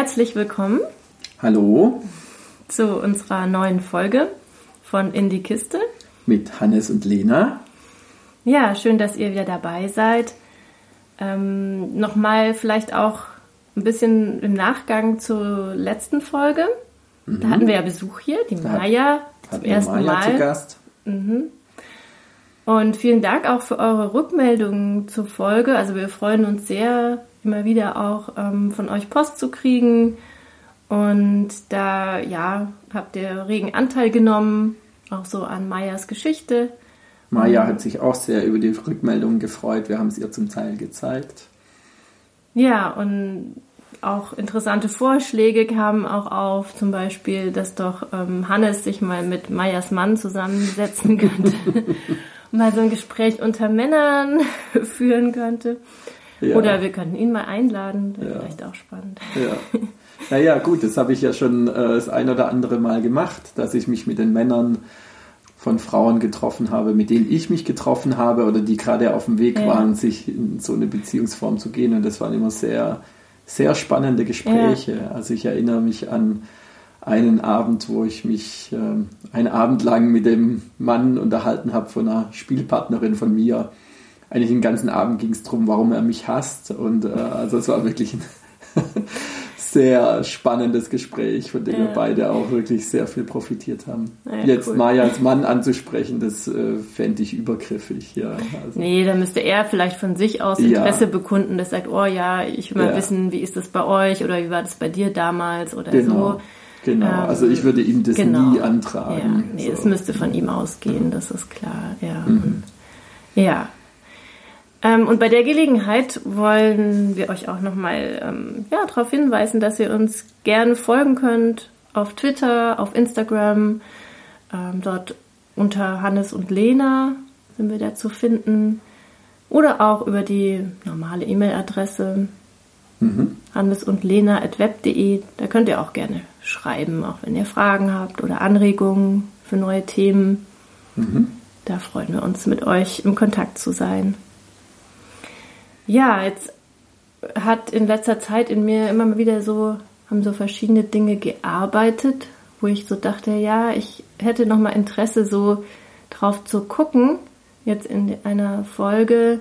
Herzlich willkommen. Hallo. Zu unserer neuen Folge von In die Kiste. Mit Hannes und Lena. Ja, schön, dass ihr wieder dabei seid. Ähm, Nochmal vielleicht auch ein bisschen im Nachgang zur letzten Folge. Mhm. Da hatten wir ja Besuch hier, die Maya zum ersten Maya Mal. Zu Gast. Mhm. Und vielen Dank auch für eure Rückmeldungen zur Folge. Also wir freuen uns sehr, immer wieder auch ähm, von euch Post zu kriegen. Und da, ja, habt ihr regen Anteil genommen, auch so an Mayas Geschichte. Maya hat sich auch sehr über die Rückmeldungen gefreut. Wir haben es ihr zum Teil gezeigt. Ja, und auch interessante Vorschläge kamen auch auf, zum Beispiel, dass doch ähm, Hannes sich mal mit Mayas Mann zusammensetzen könnte, mal so ein Gespräch unter Männern führen könnte. Ja. Oder wir könnten ihn mal einladen, das ja. vielleicht auch spannend. Ja. Naja, gut, das habe ich ja schon äh, das ein oder andere Mal gemacht, dass ich mich mit den Männern von Frauen getroffen habe, mit denen ich mich getroffen habe oder die gerade auf dem Weg ja. waren, sich in so eine Beziehungsform zu gehen. Und das waren immer sehr, sehr spannende Gespräche. Ja. Also ich erinnere mich an einen Abend, wo ich mich äh, einen Abend lang mit dem Mann unterhalten habe von einer Spielpartnerin von mir. Eigentlich den ganzen Abend ging es darum, warum er mich hasst. Und äh, also es war wirklich ein sehr spannendes Gespräch, von dem ja. wir beide auch wirklich sehr viel profitiert haben. Ja, Jetzt cool. Maya als Mann anzusprechen, das äh, fände ich übergriffig. Ja, also. Nee, da müsste er vielleicht von sich aus Interesse ja. bekunden, das sagt, oh ja, ich will mal wissen, wie ist das bei euch oder wie war das bei dir damals oder genau. so. Genau, ähm, also ich würde ihm das genau. nie antragen. Ja, nee, so. es müsste von ihm ausgehen, das ist klar. Ja, mhm. ja ähm, und bei der Gelegenheit wollen wir euch auch nochmal ähm, ja, darauf hinweisen, dass ihr uns gerne folgen könnt auf Twitter, auf Instagram. Ähm, dort unter Hannes und Lena sind wir da zu finden. Oder auch über die normale E-Mail-Adresse mhm. hannes und lena at web.de. Da könnt ihr auch gerne schreiben, auch wenn ihr Fragen habt oder Anregungen für neue Themen. Mhm. Da freuen wir uns, mit euch im Kontakt zu sein. Ja, jetzt hat in letzter Zeit in mir immer mal wieder so, haben so verschiedene Dinge gearbeitet, wo ich so dachte, ja, ich hätte noch mal Interesse, so drauf zu gucken, jetzt in einer Folge,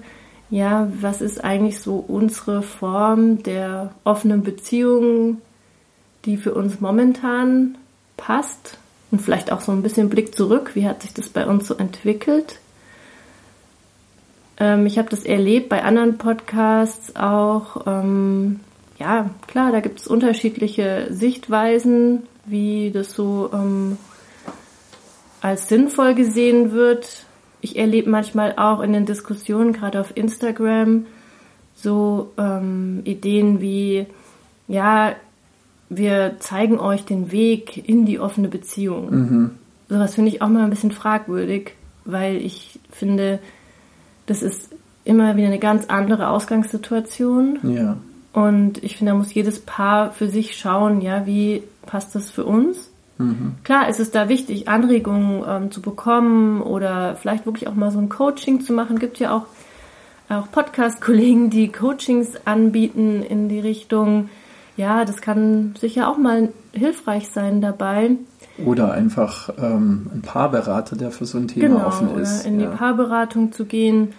ja, was ist eigentlich so unsere Form der offenen Beziehungen, die für uns momentan passt und vielleicht auch so ein bisschen Blick zurück, wie hat sich das bei uns so entwickelt? Ähm, ich habe das erlebt bei anderen Podcasts auch. Ähm, ja, klar, da gibt es unterschiedliche Sichtweisen, wie das so ähm, als sinnvoll gesehen wird. Ich erlebe manchmal auch in den Diskussionen, gerade auf Instagram, so ähm, Ideen wie, ja, wir zeigen euch den Weg in die offene Beziehung. Mhm. Sowas finde ich auch mal ein bisschen fragwürdig, weil ich finde, das ist immer wieder eine ganz andere Ausgangssituation. Ja. Und ich finde, da muss jedes Paar für sich schauen, ja, wie passt das für uns? Mhm. Klar ist es da wichtig, Anregungen ähm, zu bekommen oder vielleicht wirklich auch mal so ein Coaching zu machen. Gibt ja auch, auch Podcast-Kollegen, die Coachings anbieten in die Richtung. Ja, das kann sicher auch mal hilfreich sein dabei. Oder einfach ähm, ein Paarberater, der für so ein Thema genau, offen ist. Oder in ja. die Paarberatung zu gehen.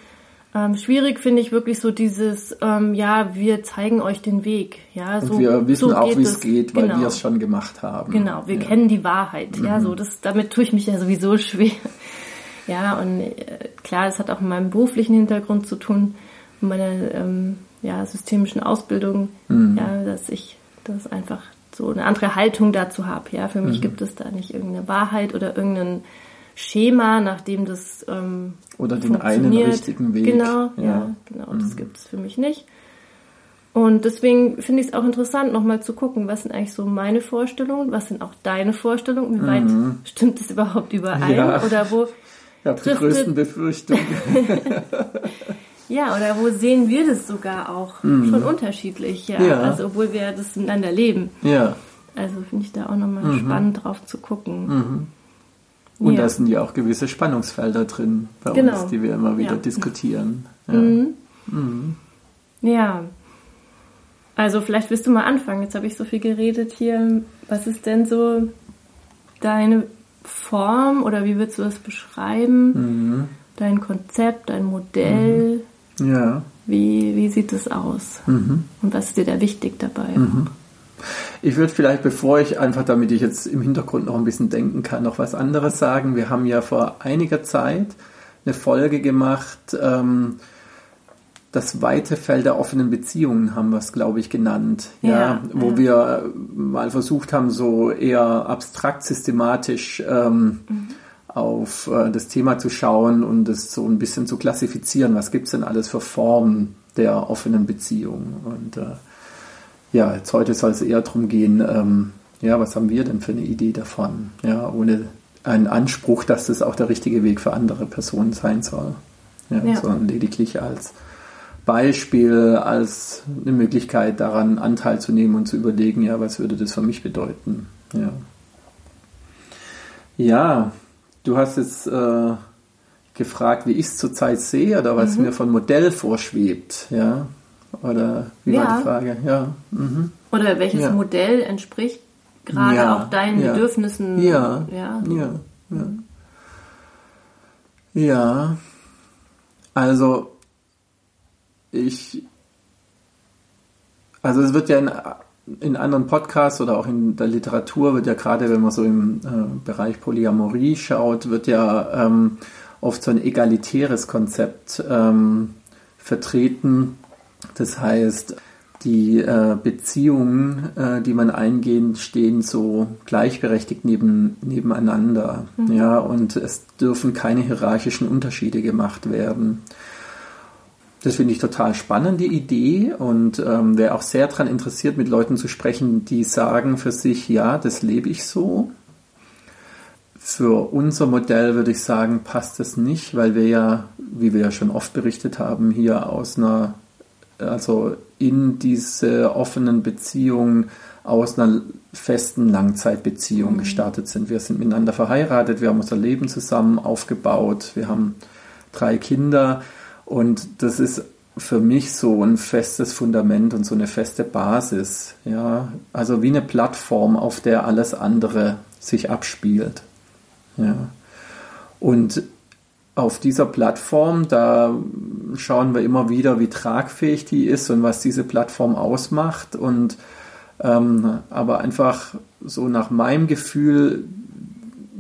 Ähm, schwierig finde ich wirklich so dieses, ähm, ja, wir zeigen euch den Weg. Ja, so, Und wir wissen so auch, wie es geht, weil genau. wir es schon gemacht haben. Genau, wir ja. kennen die Wahrheit. Mhm. Ja, so das, damit tue ich mich ja sowieso schwer. Ja, und äh, klar, es hat auch mit meinem beruflichen Hintergrund zu tun, mit meiner ähm, ja, systemischen Ausbildung, mhm. ja, dass ich das einfach so eine andere Haltung dazu habe. Ja, für mich mhm. gibt es da nicht irgendeine Wahrheit oder irgendein Schema, nach dem das ähm, oder den einen richtigen Weg. Genau, ja, ja genau, mhm. das gibt es für mich nicht. Und deswegen finde ich es auch interessant, nochmal zu gucken, was sind eigentlich so meine Vorstellungen, was sind auch deine Vorstellungen, wie weit mhm. stimmt es überhaupt überein ja. oder wo. Ich habe die größten Befürchtungen. Ja, oder wo sehen wir das sogar auch mhm. schon unterschiedlich, ja. ja. Also obwohl wir das miteinander leben. Ja. Also finde ich da auch nochmal mhm. spannend drauf zu gucken. Mhm. Und ja. da sind ja auch gewisse Spannungsfelder drin bei genau. uns, die wir immer wieder ja. diskutieren. Ja. Mhm. Mhm. ja. Also vielleicht willst du mal anfangen. Jetzt habe ich so viel geredet hier. Was ist denn so deine Form oder wie würdest du das beschreiben? Mhm. Dein Konzept, dein Modell? Ja. Wie, wie sieht es aus? Mhm. Und was ist dir da wichtig dabei? Mhm. Ich würde vielleicht, bevor ich einfach, damit ich jetzt im Hintergrund noch ein bisschen denken kann, noch was anderes sagen. Wir haben ja vor einiger Zeit eine Folge gemacht, ähm, das weite Feld der offenen Beziehungen haben wir es, glaube ich, genannt. Ja, ja wo ja. wir mal versucht haben, so eher abstrakt systematisch ähm, mhm. Auf äh, das Thema zu schauen und es so ein bisschen zu klassifizieren. Was gibt es denn alles für Formen der offenen Beziehungen? Und äh, ja, jetzt heute soll es eher darum gehen, ähm, ja, was haben wir denn für eine Idee davon? Ja, ohne einen Anspruch, dass das auch der richtige Weg für andere Personen sein soll. Ja, ja. sondern lediglich als Beispiel, als eine Möglichkeit daran Anteil zu nehmen und zu überlegen, ja, was würde das für mich bedeuten? Ja, ja du hast jetzt äh, gefragt, wie ich es zurzeit sehe oder was mhm. mir von Modell vorschwebt, ja? Oder wie ja. war die Frage? Ja. Mhm. Oder welches ja. Modell entspricht gerade ja. auch deinen Bedürfnissen? Ja. Ja. Ja. Ja. ja. Also ich, also es wird ja in, in anderen Podcasts oder auch in der Literatur wird ja gerade, wenn man so im äh, Bereich Polyamorie schaut, wird ja ähm, oft so ein egalitäres Konzept ähm, vertreten. Das heißt, die äh, Beziehungen, äh, die man eingehen, stehen so gleichberechtigt neben, nebeneinander. Mhm. Ja, und es dürfen keine hierarchischen Unterschiede gemacht werden. Das finde ich total spannend, die Idee. Und ähm, wäre auch sehr daran interessiert, mit Leuten zu sprechen, die sagen für sich, ja, das lebe ich so. Für unser Modell würde ich sagen, passt das nicht, weil wir ja, wie wir ja schon oft berichtet haben, hier aus einer, also in diese offenen Beziehungen aus einer festen Langzeitbeziehung mhm. gestartet sind. Wir sind miteinander verheiratet, wir haben unser Leben zusammen aufgebaut, wir haben drei Kinder und das ist für mich so ein festes Fundament und so eine feste Basis. Ja, also wie eine Plattform, auf der alles andere sich abspielt. Ja. Und auf dieser Plattform, da schauen wir immer wieder, wie tragfähig die ist und was diese Plattform ausmacht. Und ähm, aber einfach so nach meinem Gefühl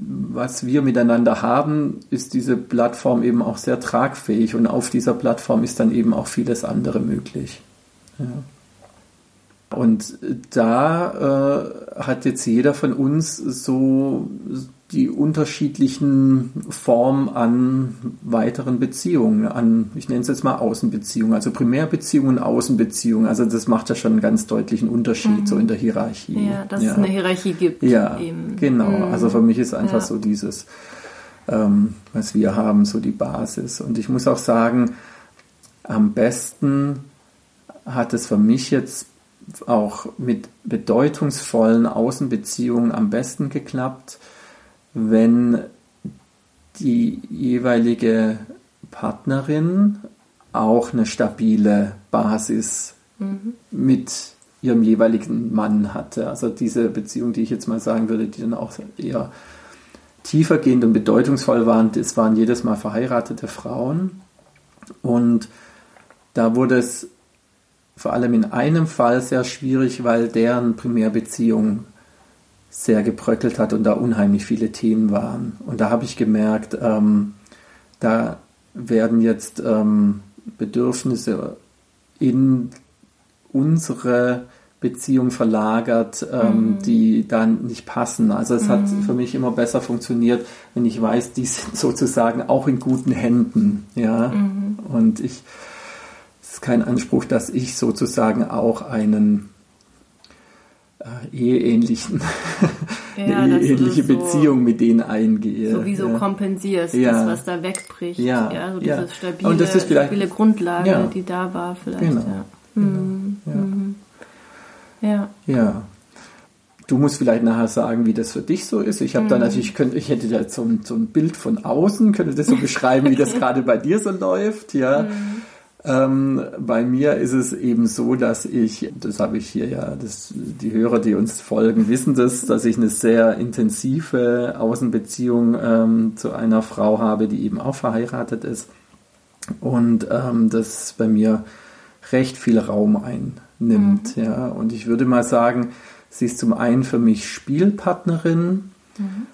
was wir miteinander haben, ist diese Plattform eben auch sehr tragfähig und auf dieser Plattform ist dann eben auch vieles andere möglich. Ja. Und da äh, hat jetzt jeder von uns so die unterschiedlichen Formen an weiteren Beziehungen, an, ich nenne es jetzt mal Außenbeziehungen, also Primärbeziehungen, Außenbeziehungen. Also das macht ja schon einen ganz deutlichen Unterschied mhm. so in der Hierarchie. Ja, dass ja. es eine Hierarchie gibt. Ja, eben. genau. Mhm. Also für mich ist einfach ja. so dieses, ähm, was wir haben, so die Basis. Und ich muss auch sagen, am besten hat es für mich jetzt auch mit bedeutungsvollen Außenbeziehungen am besten geklappt, wenn die jeweilige Partnerin auch eine stabile Basis mhm. mit ihrem jeweiligen Mann hatte. Also diese Beziehung, die ich jetzt mal sagen würde, die dann auch eher tiefergehend und bedeutungsvoll waren, das waren jedes Mal verheiratete Frauen. Und da wurde es vor allem in einem Fall sehr schwierig, weil deren Primärbeziehung sehr gebröckelt hat und da unheimlich viele Themen waren. Und da habe ich gemerkt, ähm, da werden jetzt ähm, Bedürfnisse in unsere Beziehung verlagert, ähm, mhm. die dann nicht passen. Also es mhm. hat für mich immer besser funktioniert, wenn ich weiß, die sind sozusagen auch in guten Händen. Ja, mhm. und ich es ist kein Anspruch, dass ich sozusagen auch einen äh, eheähnlichen, ja, eine eheähnliche so Beziehung mit denen eingehe. Sowieso ja. kompensierst, ja. das, was da wegbricht. Ja, ja so diese stabile, Und das ist stabile Grundlage, die da war vielleicht. Genau. Ja. Genau. Mhm. Ja. ja. Du musst vielleicht nachher sagen, wie das für dich so ist. Ich habe mhm. da natürlich, könnte, ich hätte da so ein, so ein Bild von außen, könnte das so beschreiben, wie das gerade bei dir so läuft, ja. Mhm. Ähm, bei mir ist es eben so, dass ich, das habe ich hier ja, das, die Hörer, die uns folgen, wissen das, dass ich eine sehr intensive Außenbeziehung ähm, zu einer Frau habe, die eben auch verheiratet ist. Und ähm, das bei mir recht viel Raum einnimmt. Mhm. Ja. Und ich würde mal sagen, sie ist zum einen für mich Spielpartnerin. Mhm.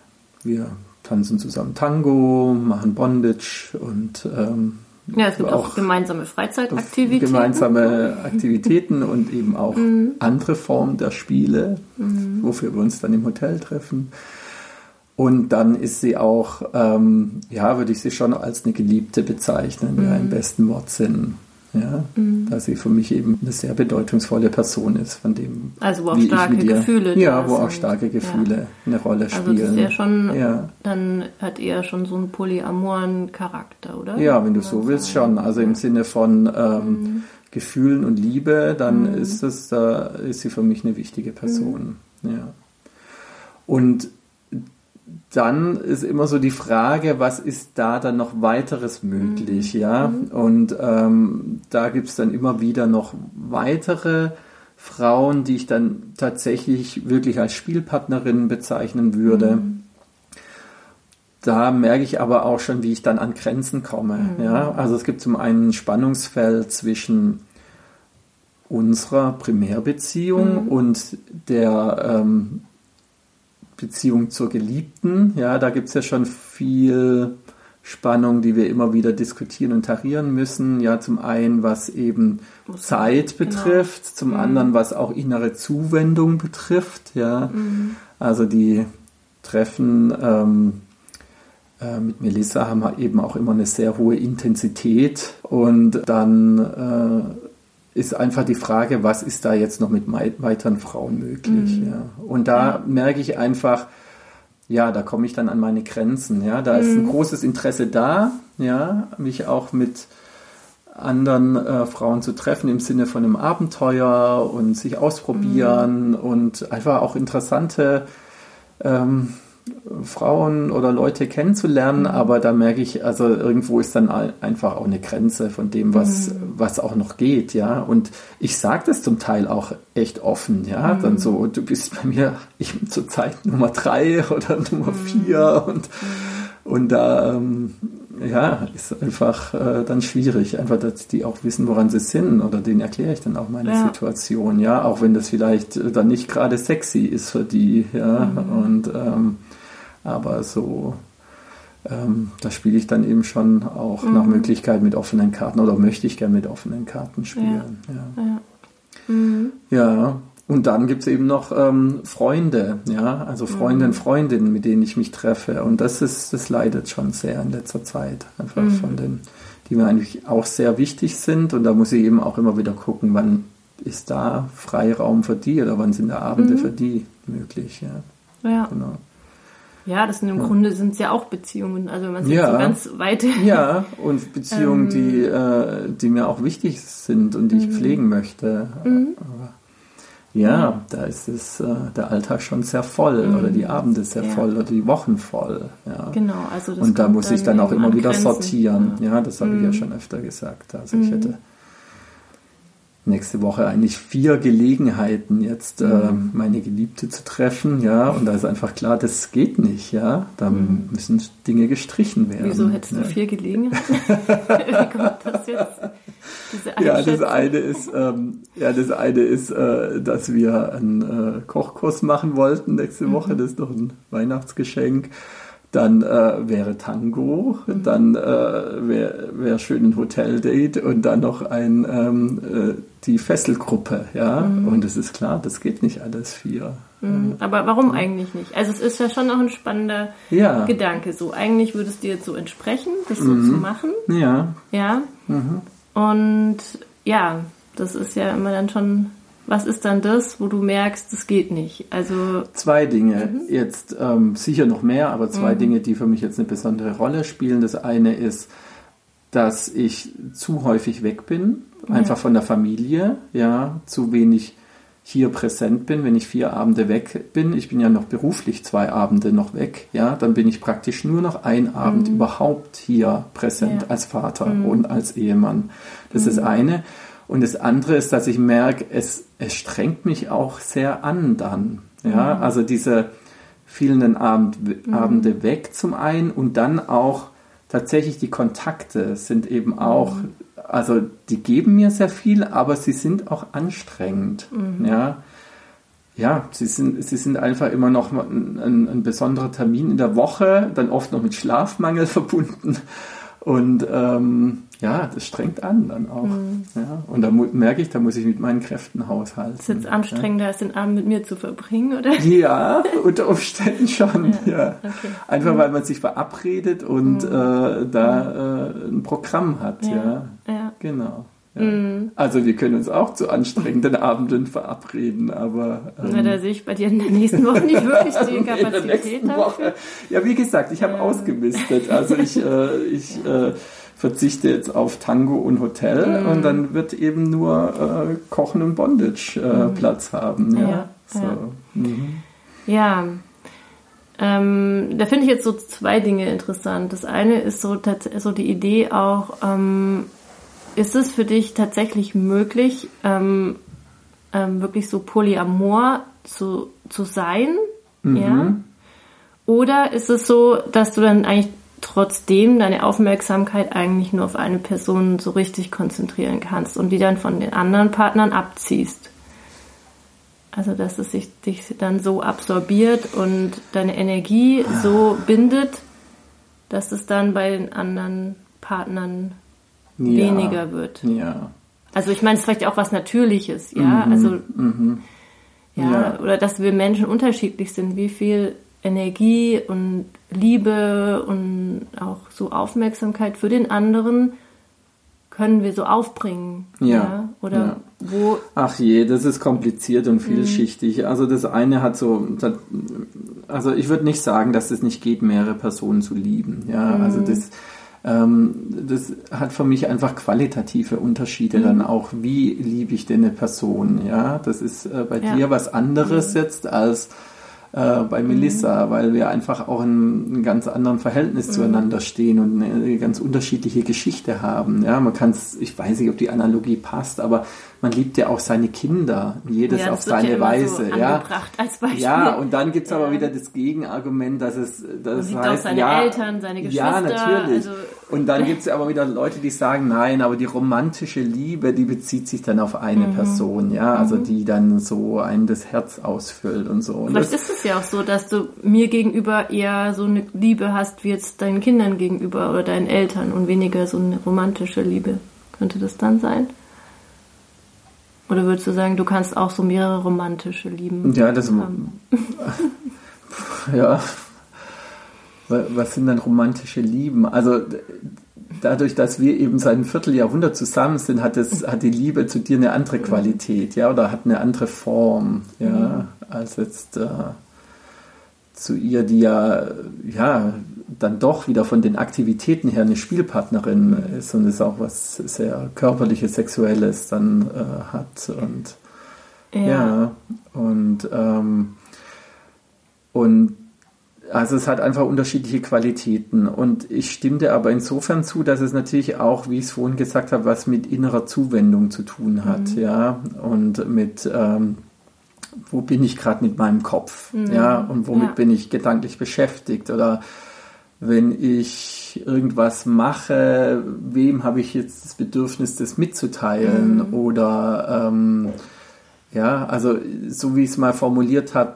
Wir tanzen zusammen Tango, machen Bondage und ähm, ja, es gibt auch, auch gemeinsame Freizeitaktivitäten. Gemeinsame Aktivitäten und eben auch mhm. andere Formen der Spiele, mhm. wofür wir uns dann im Hotel treffen. Und dann ist sie auch, ähm, ja, würde ich sie schon als eine Geliebte bezeichnen, mhm. ja, im besten Wortsinn ja, mhm. dass sie für mich eben eine sehr bedeutungsvolle Person ist, von dem. Also wo auch starke ihr, Gefühle. Ja, wo auch starke Gefühle ja. eine Rolle spielen. Also das ist ja schon, ja. dann hat er schon so einen polyamoren Charakter, oder? Ja, wenn du so willst, schon. Also im Sinne von ähm, mhm. Gefühlen und Liebe, dann mhm. ist es, da ist sie für mich eine wichtige Person. Mhm. Ja. Und dann ist immer so die Frage, was ist da dann noch weiteres möglich, mhm. ja? Mhm. Und ähm, da gibt es dann immer wieder noch weitere Frauen, die ich dann tatsächlich wirklich als Spielpartnerin bezeichnen würde. Mhm. Da merke ich aber auch schon, wie ich dann an Grenzen komme. Mhm. Ja? Also es gibt zum einen ein Spannungsfeld zwischen unserer Primärbeziehung mhm. und der ähm, Beziehung zur Geliebten. Ja, da gibt es ja schon viel Spannung, die wir immer wieder diskutieren und tarieren müssen. Ja, zum einen, was eben Zeit genau. betrifft, genau. zum mhm. anderen, was auch innere Zuwendung betrifft. Ja, mhm. also die Treffen ähm, äh, mit Melissa haben eben auch immer eine sehr hohe Intensität und dann äh, ist einfach die Frage, was ist da jetzt noch mit weiteren Frauen möglich? Mhm. Ja. Und da ja. merke ich einfach, ja, da komme ich dann an meine Grenzen. Ja, da mhm. ist ein mhm. großes Interesse da, ja, mich auch mit anderen äh, Frauen zu treffen im Sinne von einem Abenteuer und sich ausprobieren mhm. und einfach auch interessante ähm, Frauen oder Leute kennenzulernen, mhm. aber da merke ich, also irgendwo ist dann einfach auch eine Grenze von dem, was, mhm. was auch noch geht, ja. Und ich sage das zum Teil auch echt offen, ja. Mhm. Dann so, du bist bei mir ich bin zurzeit Nummer drei oder Nummer mhm. vier und, und da, ähm, ja, ist einfach äh, dann schwierig, einfach, dass die auch wissen, woran sie sind oder denen erkläre ich dann auch meine ja. Situation, ja, auch wenn das vielleicht dann nicht gerade sexy ist für die, ja, mhm. und ähm, aber so, ähm, da spiele ich dann eben schon auch mhm. nach Möglichkeit mit offenen Karten oder möchte ich gerne mit offenen Karten spielen. Ja. ja. Mhm. ja. Und dann gibt es eben noch ähm, Freunde, ja, also Freunde und mhm. Freundinnen, mit denen ich mich treffe. Und das ist, das leidet schon sehr in letzter Zeit. Einfach mhm. von den, die mir eigentlich auch sehr wichtig sind. Und da muss ich eben auch immer wieder gucken, wann ist da Freiraum für die oder wann sind da Abende mhm. für die möglich. Ja. ja. Genau. Ja, das sind im ja. Grunde sind es ja auch Beziehungen. Also man ja. so ganz weit. Ja, und Beziehungen, ähm, die, äh, die mir auch wichtig sind und die ich mhm. pflegen möchte. Mhm. Aber ja, da ist es äh, der Alltag schon sehr voll mhm. oder die Abende sehr ja. voll oder die Wochen voll. Ja. Genau, also das Und da muss ich dann auch immer wieder Grenzen. sortieren. Ja, das habe ich ja schon öfter gesagt. Also ich hätte nächste Woche eigentlich vier Gelegenheiten, jetzt äh, mhm. meine Geliebte zu treffen, ja, und da ist einfach klar, das geht nicht, ja, da mhm. müssen Dinge gestrichen werden. Wieso hättest ja. du vier Gelegenheiten? Wie kommt das jetzt? ja, das eine ist, ähm, ja, das eine ist, äh, dass wir einen äh, Kochkurs machen wollten nächste Woche, mhm. das ist noch ein Weihnachtsgeschenk dann äh, wäre Tango, mhm. dann äh, wäre wär schön ein Hoteldate und dann noch ein ähm, äh, die Fesselgruppe, ja. Mhm. Und es ist klar, das geht nicht alles vier. Mhm. Aber warum eigentlich nicht? Also es ist ja schon auch ein spannender ja. Gedanke. So eigentlich würde es dir jetzt so entsprechen, das so mhm. zu machen. Ja. Ja. Mhm. Und ja, das ist ja immer dann schon was ist dann das, wo du merkst, das geht nicht? Also zwei Dinge. Mhm. Jetzt ähm, sicher noch mehr, aber zwei mhm. Dinge, die für mich jetzt eine besondere Rolle spielen. Das eine ist, dass ich zu häufig weg bin, einfach ja. von der Familie, ja, zu wenig hier präsent bin, wenn ich vier Abende weg bin, ich bin ja noch beruflich zwei Abende noch weg, ja, dann bin ich praktisch nur noch ein Abend mhm. überhaupt hier präsent ja. als Vater mhm. und als Ehemann. Das mhm. ist eine. Und das andere ist, dass ich merke, es, es strengt mich auch sehr an dann. Ja, mhm. also diese vielen Abend, mhm. Abende weg zum einen und dann auch tatsächlich die Kontakte sind eben auch mhm also die geben mir sehr viel, aber sie sind auch anstrengend. Mhm. Ja, ja sie, sind, sie sind einfach immer noch ein, ein, ein, besonderer Termin in der Woche, dann oft noch mit Schlafmangel verbunden. Und ähm, ja, das strengt an dann auch. Mhm. Ja, und da merke ich, da muss ich mit meinen Kräften haushalten. Ist es anstrengender, ja. als den Abend mit mir zu verbringen, oder? Ja, unter Umständen schon. ja. ja. Okay. Einfach mhm. weil man sich verabredet und mhm. äh, da äh, ein Programm hat. Ja, ja. genau. Ja. Mhm. Also wir können uns auch zu anstrengenden Abenden verabreden, aber... Ähm, Na, da sehe ich bei dir in der nächsten Woche nicht wirklich die Kapazität Woche. Ja, wie gesagt, ich habe ja. ausgemistet. Also ich, äh, ich äh, verzichte jetzt auf Tango und Hotel mhm. und dann wird eben nur äh, Kochen und Bondage äh, mhm. Platz haben. Ja, ja. So. Mhm. ja. Ähm, da finde ich jetzt so zwei Dinge interessant. Das eine ist so, so die Idee auch, ähm, ist es für dich tatsächlich möglich, ähm, ähm, wirklich so polyamor zu, zu sein? Mhm. Ja? Oder ist es so, dass du dann eigentlich trotzdem deine Aufmerksamkeit eigentlich nur auf eine Person so richtig konzentrieren kannst und die dann von den anderen Partnern abziehst? Also, dass es sich dich dann so absorbiert und deine Energie so bindet, dass es dann bei den anderen Partnern ja. weniger wird. Ja. Also ich meine, es ist vielleicht auch was Natürliches, ja. Mhm. Also mhm. Ja, ja, oder dass wir Menschen unterschiedlich sind, wie viel Energie und Liebe und auch so Aufmerksamkeit für den anderen können wir so aufbringen. Ja. ja? Oder ja. wo. Ach je, das ist kompliziert und vielschichtig. Mhm. Also das eine hat so, also ich würde nicht sagen, dass es nicht geht, mehrere Personen zu lieben. Ja, mhm. also das das hat für mich einfach qualitative Unterschiede mhm. dann auch, wie liebe ich denn eine Person, ja, das ist äh, bei ja. dir was anderes mhm. jetzt als äh, bei Melissa, mhm. weil wir einfach auch in einem ganz anderen Verhältnis mhm. zueinander stehen und eine ganz unterschiedliche Geschichte haben. Ja, man kann es, ich weiß nicht, ob die Analogie passt, aber man liebt ja auch seine Kinder, jedes ja, auf seine ja Weise. So ja. ja, und dann gibt es aber wieder das Gegenargument, dass es das man heißt, auch seine ja, Eltern, seine Geschwister. Ja, natürlich. Also, und dann gibt es aber wieder Leute, die sagen, nein, aber die romantische Liebe, die bezieht sich dann auf eine mhm. Person, ja, also mhm. die dann so einem das Herz ausfüllt und so. Und Vielleicht ist es ja auch so, dass du mir gegenüber eher so eine Liebe hast wie jetzt deinen Kindern gegenüber oder deinen Eltern und weniger so eine romantische Liebe. Könnte das dann sein? Oder würdest du sagen, du kannst auch so mehrere romantische Lieben ja, das, haben? ja. Was sind dann romantische Lieben? Also dadurch, dass wir eben seit einem Vierteljahrhundert zusammen sind, hat, es, hat die Liebe zu dir eine andere Qualität, ja, oder hat eine andere Form, ja, mhm. als jetzt äh, zu ihr, die ja, ja, dann doch wieder von den Aktivitäten her eine Spielpartnerin ist und es auch was sehr körperliches, sexuelles dann äh, hat und ja, ja und ähm, und also es hat einfach unterschiedliche Qualitäten und ich stimme dir aber insofern zu, dass es natürlich auch, wie ich es vorhin gesagt habe, was mit innerer Zuwendung zu tun hat, mhm. ja, und mit ähm, wo bin ich gerade mit meinem Kopf, mhm. ja, und womit ja. bin ich gedanklich beschäftigt oder wenn ich irgendwas mache, wem habe ich jetzt das Bedürfnis, das mitzuteilen mhm. oder ähm, ja, also so wie ich es mal formuliert habe,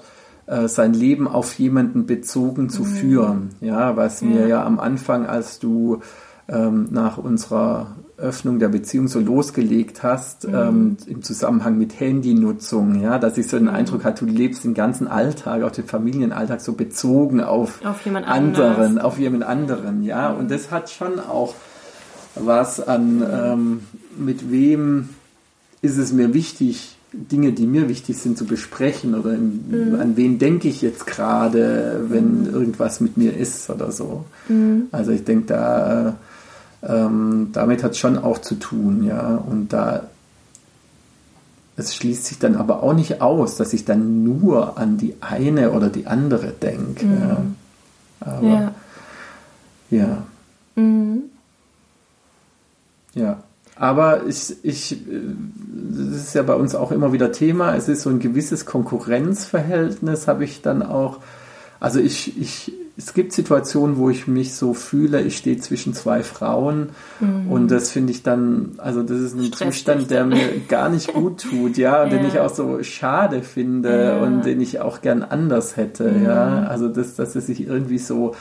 äh, sein Leben auf jemanden bezogen zu mhm. führen, ja, was ja. mir ja am Anfang, als du ähm, nach unserer Öffnung der Beziehung so losgelegt hast, mhm. ähm, im Zusammenhang mit Handynutzung, ja, dass ich so den mhm. Eindruck hatte, du lebst den ganzen Alltag, auch den Familienalltag so bezogen auf, auf jemand anderen, anders. auf jemand anderen, ja, mhm. und das hat schon auch was an, ähm, mit wem ist es mir wichtig, Dinge, die mir wichtig sind, zu besprechen oder in, mhm. an wen denke ich jetzt gerade, wenn mhm. irgendwas mit mir ist oder so. Mhm. Also ich denke, da ähm, damit hat es schon auch zu tun, ja. Und da es schließt sich dann aber auch nicht aus, dass ich dann nur an die eine oder die andere denke. Mhm. Ja. Aber ja. Ja. Mhm. ja. Aber ich, ich, das ist ja bei uns auch immer wieder Thema. Es ist so ein gewisses Konkurrenzverhältnis, habe ich dann auch. Also ich, ich, es gibt Situationen, wo ich mich so fühle, ich stehe zwischen zwei Frauen mhm. und das finde ich dann, also das ist ein Stress Zustand, der mir gar nicht gut tut, ja, und ja. den ich auch so schade finde ja. und den ich auch gern anders hätte, mhm. ja. Also das, dass es sich irgendwie so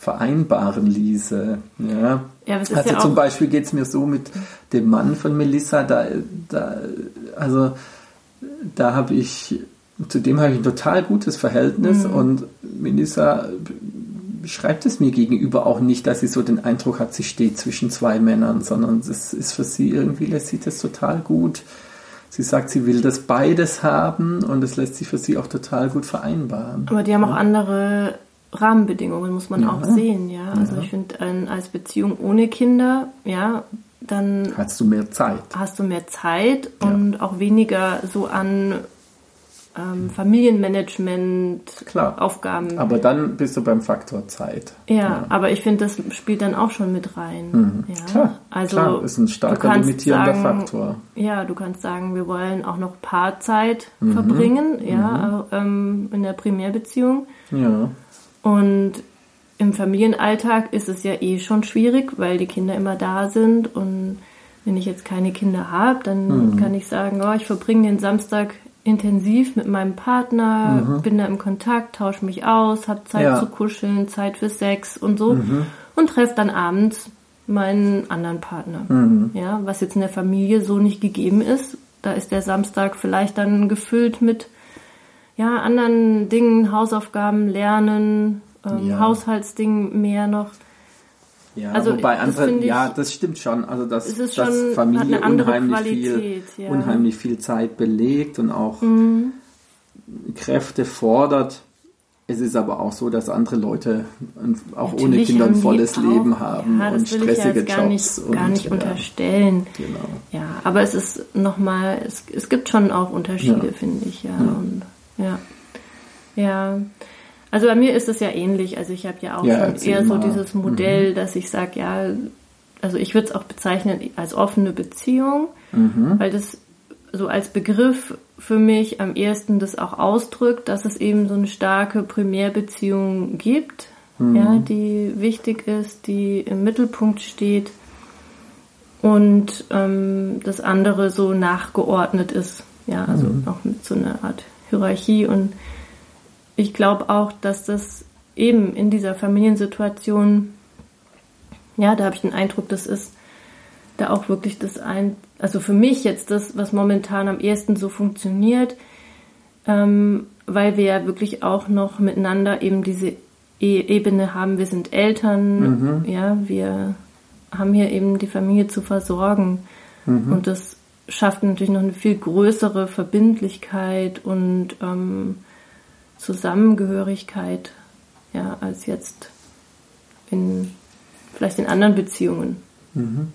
vereinbaren ließe. Ja. ja also ja zum Beispiel geht es mir so mit dem Mann von Melissa, da, da also da habe ich, zu dem habe ich ein total gutes Verhältnis mhm. und Melissa schreibt es mir gegenüber auch nicht, dass sie so den Eindruck hat, sie steht zwischen zwei Männern, sondern es ist für sie irgendwie, lässt sich das total gut. Sie sagt, sie will das beides haben und es lässt sich für sie auch total gut vereinbaren. Aber die haben auch andere Rahmenbedingungen muss man ja. auch sehen, ja. Also ja. ich finde, als Beziehung ohne Kinder, ja, dann hast du mehr Zeit. Hast du mehr Zeit ja. und auch weniger so an ähm, Familienmanagement Klar. Aufgaben. Aber dann bist du beim Faktor Zeit. Ja, ja. aber ich finde, das spielt dann auch schon mit rein. Mhm. Ja. Klar, also Klar, ist ein starker limitierender sagen, Faktor. Ja, du kannst sagen, wir wollen auch noch Paarzeit mhm. verbringen, ja, mhm. ähm, in der Primärbeziehung. Ja. Und im Familienalltag ist es ja eh schon schwierig, weil die Kinder immer da sind. Und wenn ich jetzt keine Kinder habe, dann mhm. kann ich sagen, oh, ich verbringe den Samstag intensiv mit meinem Partner, mhm. bin da im Kontakt, tausche mich aus, habe Zeit ja. zu kuscheln, Zeit für Sex und so mhm. und treffe dann abends meinen anderen Partner. Mhm. Ja, was jetzt in der Familie so nicht gegeben ist. Da ist der Samstag vielleicht dann gefüllt mit ja, anderen Dingen, Hausaufgaben, Lernen, ähm, ja. Haushaltsdingen mehr noch. Ja, also wobei andere, ich, ja, das stimmt schon. Also dass, dass schon, Familie unheimlich viel, ja. unheimlich viel Zeit belegt und auch mhm. Kräfte fordert. Es ist aber auch so, dass andere Leute auch Natürlich ohne Kinder ein volles auch, Leben haben ja, und stressige ja gar Jobs. Nicht, gar nicht unterstellen. Genau. Ja, aber es ist nochmal, es, es gibt schon auch Unterschiede, finde ich, ja. Und ja. Ja. Also bei mir ist es ja ähnlich. Also ich habe ja auch ja, eher mal. so dieses Modell, mhm. dass ich sage, ja, also ich würde es auch bezeichnen als offene Beziehung, mhm. weil das so als Begriff für mich am ehesten das auch ausdrückt, dass es eben so eine starke Primärbeziehung gibt, mhm. ja, die wichtig ist, die im Mittelpunkt steht und ähm, das andere so nachgeordnet ist, ja, also mhm. auch mit so einer Art Hierarchie. Und ich glaube auch, dass das eben in dieser Familiensituation, ja, da habe ich den Eindruck, das ist da auch wirklich das ein, also für mich jetzt das, was momentan am ehesten so funktioniert, ähm, weil wir ja wirklich auch noch miteinander eben diese e Ebene haben, wir sind Eltern, mhm. ja, wir haben hier eben die Familie zu versorgen. Mhm. Und das schafft natürlich noch eine viel größere Verbindlichkeit und ähm, Zusammengehörigkeit, ja, als jetzt in vielleicht in anderen Beziehungen. Mhm.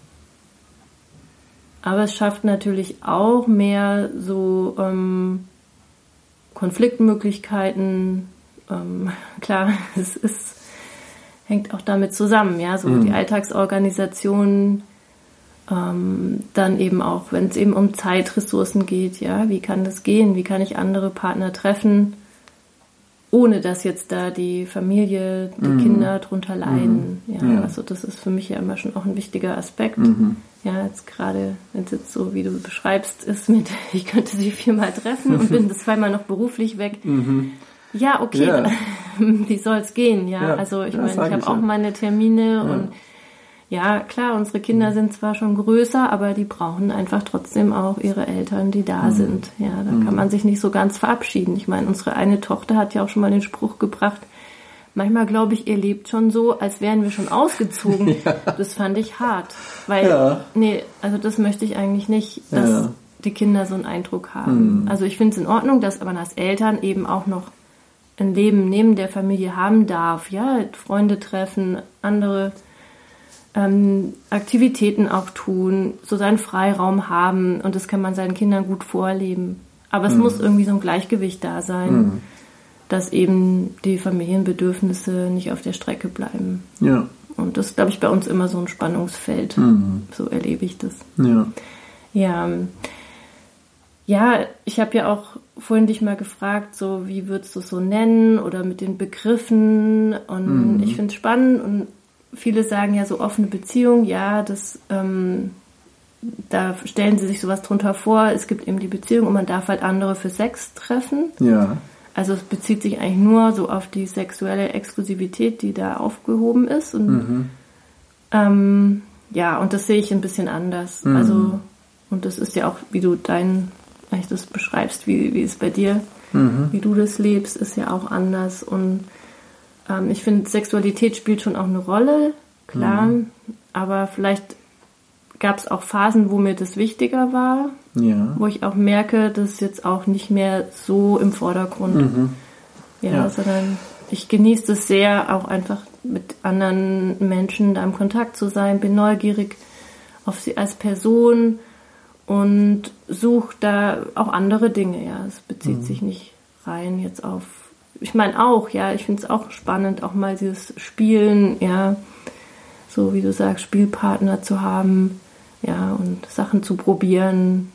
Aber es schafft natürlich auch mehr so ähm, Konfliktmöglichkeiten. Ähm, klar, es ist, hängt auch damit zusammen, ja, so mhm. die Alltagsorganisation ähm, dann eben auch, wenn es eben um Zeitressourcen geht, ja, wie kann das gehen? Wie kann ich andere Partner treffen, ohne dass jetzt da die Familie, die mhm. Kinder drunter leiden? Mhm. Ja, ja, also das ist für mich ja immer schon auch ein wichtiger Aspekt. Mhm. Ja, jetzt gerade, wenn es jetzt so, wie du beschreibst, ist mit, ich könnte sie viermal treffen und bin das zweimal noch beruflich weg. Mhm. Ja, okay, ja. wie soll es gehen? Ja, ja also ich meine, ich habe auch meine Termine und ja, klar, unsere Kinder sind zwar schon größer, aber die brauchen einfach trotzdem auch ihre Eltern, die da mhm. sind. Ja, da mhm. kann man sich nicht so ganz verabschieden. Ich meine, unsere eine Tochter hat ja auch schon mal den Spruch gebracht, manchmal glaube ich, ihr lebt schon so, als wären wir schon ausgezogen. ja. Das fand ich hart. Weil, ja. nee, also das möchte ich eigentlich nicht, dass ja. die Kinder so einen Eindruck haben. Mhm. Also ich finde es in Ordnung, dass man als Eltern eben auch noch ein Leben neben der Familie haben darf, ja, Freunde treffen, andere ähm, Aktivitäten auch tun, so seinen Freiraum haben und das kann man seinen Kindern gut vorleben. Aber es mhm. muss irgendwie so ein Gleichgewicht da sein, mhm. dass eben die Familienbedürfnisse nicht auf der Strecke bleiben. Ja. Und das ist, glaube ich, bei uns immer so ein Spannungsfeld. Mhm. So erlebe ich das. Ja. Ja. Ja, ich habe ja auch vorhin dich mal gefragt, so wie würdest du es so nennen oder mit den Begriffen. Und mhm. ich finde es spannend und viele sagen ja so offene Beziehung, ja, das ähm, da stellen sie sich sowas drunter vor. Es gibt eben die Beziehung und man darf halt andere für Sex treffen. Ja. Also es bezieht sich eigentlich nur so auf die sexuelle Exklusivität, die da aufgehoben ist. Und mhm. ähm, ja, und das sehe ich ein bisschen anders. Mhm. Also, und das ist ja auch, wie du dein, eigentlich das beschreibst, wie, wie es bei dir, mhm. wie du das lebst, ist ja auch anders. Und ähm, ich finde, Sexualität spielt schon auch eine Rolle, klar, mhm. aber vielleicht gab es auch Phasen, wo mir das wichtiger war, ja. wo ich auch merke, dass jetzt auch nicht mehr so im Vordergrund, mhm. ja, ja, sondern ich genieße es sehr, auch einfach mit anderen Menschen da im Kontakt zu sein, bin neugierig auf sie als Person und suche da auch andere Dinge, ja. Es bezieht mhm. sich nicht rein jetzt auf, ich meine auch, ja, ich finde es auch spannend, auch mal dieses Spielen, ja, so wie du sagst, Spielpartner zu haben, ja, und Sachen zu probieren.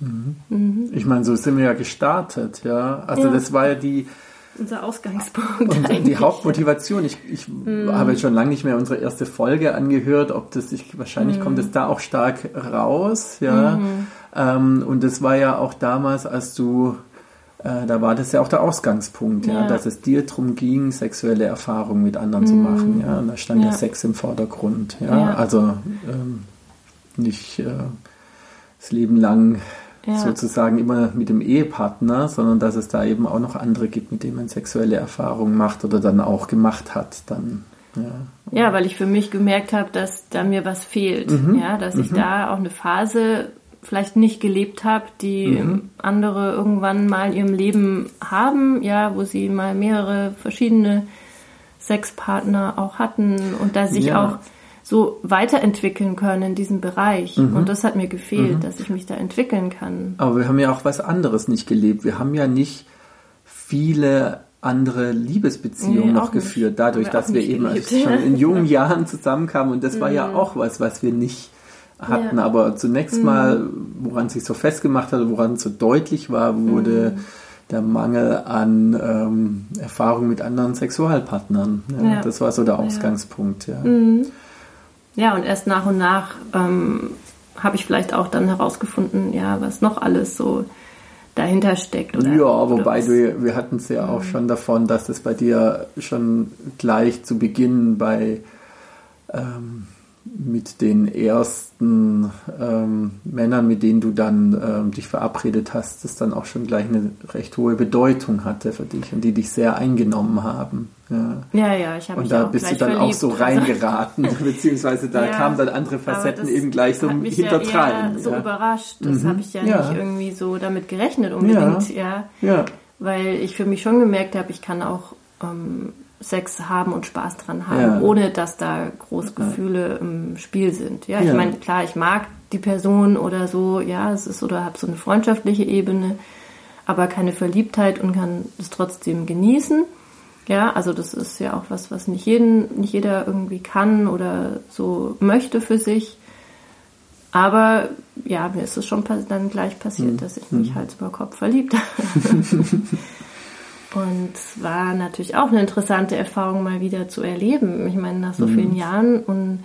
Mhm. Mhm. Ich meine, so sind wir ja gestartet, ja. Also ja. das war ja die unser Ausgangspunkt. Und die Hauptmotivation. Ich, ich mhm. habe jetzt schon lange nicht mehr unsere erste Folge angehört, ob das ich, wahrscheinlich kommt es da auch stark raus, ja. Mhm. Ähm, und das war ja auch damals, als du äh, da war das ja auch der Ausgangspunkt, ja, ja dass es dir darum ging, sexuelle Erfahrungen mit anderen mhm. zu machen, ja, und da stand ja. der Sex im Vordergrund, ja, ja. also ähm, nicht äh, das Leben lang ja. sozusagen immer mit dem Ehepartner, sondern dass es da eben auch noch andere gibt, mit denen man sexuelle Erfahrungen macht oder dann auch gemacht hat. Dann, ja. ja, weil ich für mich gemerkt habe, dass da mir was fehlt. Mhm. Ja, dass mhm. ich da auch eine Phase vielleicht nicht gelebt habe, die mhm. andere irgendwann mal in ihrem Leben haben, ja, wo sie mal mehrere verschiedene Sexpartner auch hatten und da sich ja. auch so weiterentwickeln können in diesem Bereich. Mhm. Und das hat mir gefehlt, mhm. dass ich mich da entwickeln kann. Aber wir haben ja auch was anderes nicht gelebt. Wir haben ja nicht viele andere Liebesbeziehungen nee, noch geführt, dadurch, dass wir eben schon in jungen Jahren zusammenkamen. Und das war ja mhm. auch was, was wir nicht hatten. Ja. Aber zunächst mhm. mal, woran sich so festgemacht hat, woran so deutlich war, wurde mhm. der Mangel an ähm, Erfahrung mit anderen Sexualpartnern. Ja, ja. Das war so der Ausgangspunkt. Ja. Mhm. Ja, und erst nach und nach ähm, habe ich vielleicht auch dann herausgefunden, ja, was noch alles so dahinter steckt. Oder, ja, wobei du, wir hatten es ja auch mhm. schon davon, dass das bei dir schon gleich zu Beginn bei ähm, mit den ersten ähm, Männern, mit denen du dann ähm, dich verabredet hast, das dann auch schon gleich eine recht hohe Bedeutung hatte für dich und die dich sehr eingenommen haben. Ja, ja, ja ich habe Und da bist du dann verliebt. auch so reingeraten, beziehungsweise da ja, kamen dann andere Facetten eben gleich so hintertreiben. Ja so überrascht. Das mhm. habe ich ja, ja, nicht irgendwie so damit gerechnet unbedingt, ja. ja. Weil ich für mich schon gemerkt habe, ich kann auch ähm, Sex haben und Spaß dran haben, ja. ohne dass da Großgefühle im Spiel sind. Ja, ich ja. meine, klar, ich mag die Person oder so, ja, es ist oder habe so eine freundschaftliche Ebene, aber keine Verliebtheit und kann es trotzdem genießen. Ja, also das ist ja auch was, was nicht jeden, nicht jeder irgendwie kann oder so möchte für sich. Aber ja, mir ist es schon dann gleich passiert, mhm. dass ich mich mhm. Hals über Kopf verliebt habe. Und es war natürlich auch eine interessante Erfahrung, mal wieder zu erleben. Ich meine, nach so mhm. vielen Jahren. Und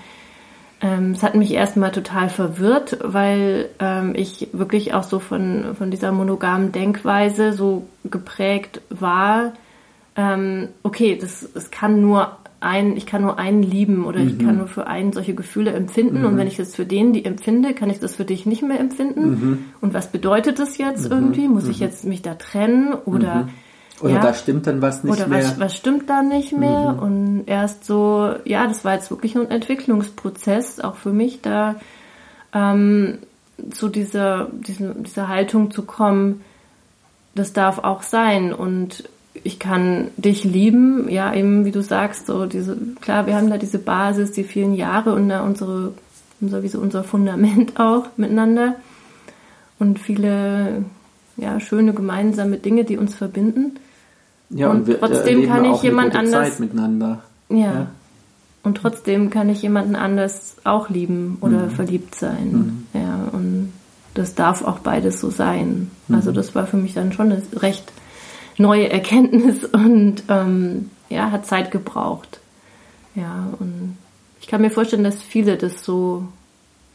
ähm, es hat mich erstmal total verwirrt, weil ähm, ich wirklich auch so von, von dieser monogamen Denkweise so geprägt war. Ähm, okay, das, das kann nur ein, ich kann nur einen lieben oder mhm. ich kann nur für einen solche Gefühle empfinden. Mhm. Und wenn ich das für den die empfinde, kann ich das für dich nicht mehr empfinden. Mhm. Und was bedeutet das jetzt mhm. irgendwie? Muss ich mhm. jetzt mich da trennen oder oder ja. da stimmt dann was nicht Oder mehr. Oder was, was stimmt da nicht mehr? Mhm. Und erst so, ja, das war jetzt wirklich ein Entwicklungsprozess, auch für mich, da ähm, zu dieser, diese, dieser Haltung zu kommen, das darf auch sein. Und ich kann dich lieben, ja, eben wie du sagst, so diese, klar, wir haben da diese Basis, die vielen Jahre und da unsere, sowieso unser Fundament auch miteinander und viele, ja, schöne gemeinsame Dinge, die uns verbinden. Ja, und, und wir, trotzdem kann ich jemand anders Zeit miteinander. Ja. ja. Und trotzdem kann ich jemanden anders auch lieben oder mhm. verliebt sein. Mhm. Ja, und das darf auch beides so sein. Mhm. Also das war für mich dann schon eine recht neue Erkenntnis und ähm, ja, hat Zeit gebraucht. Ja, und ich kann mir vorstellen, dass viele das so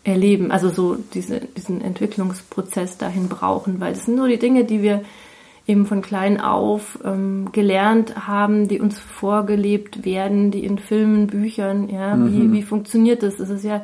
erleben, also so diese, diesen Entwicklungsprozess dahin brauchen, weil das sind so die Dinge, die wir eben von klein auf ähm, gelernt haben, die uns vorgelebt werden, die in Filmen, Büchern, ja, mhm. wie, wie funktioniert das? Es ist ja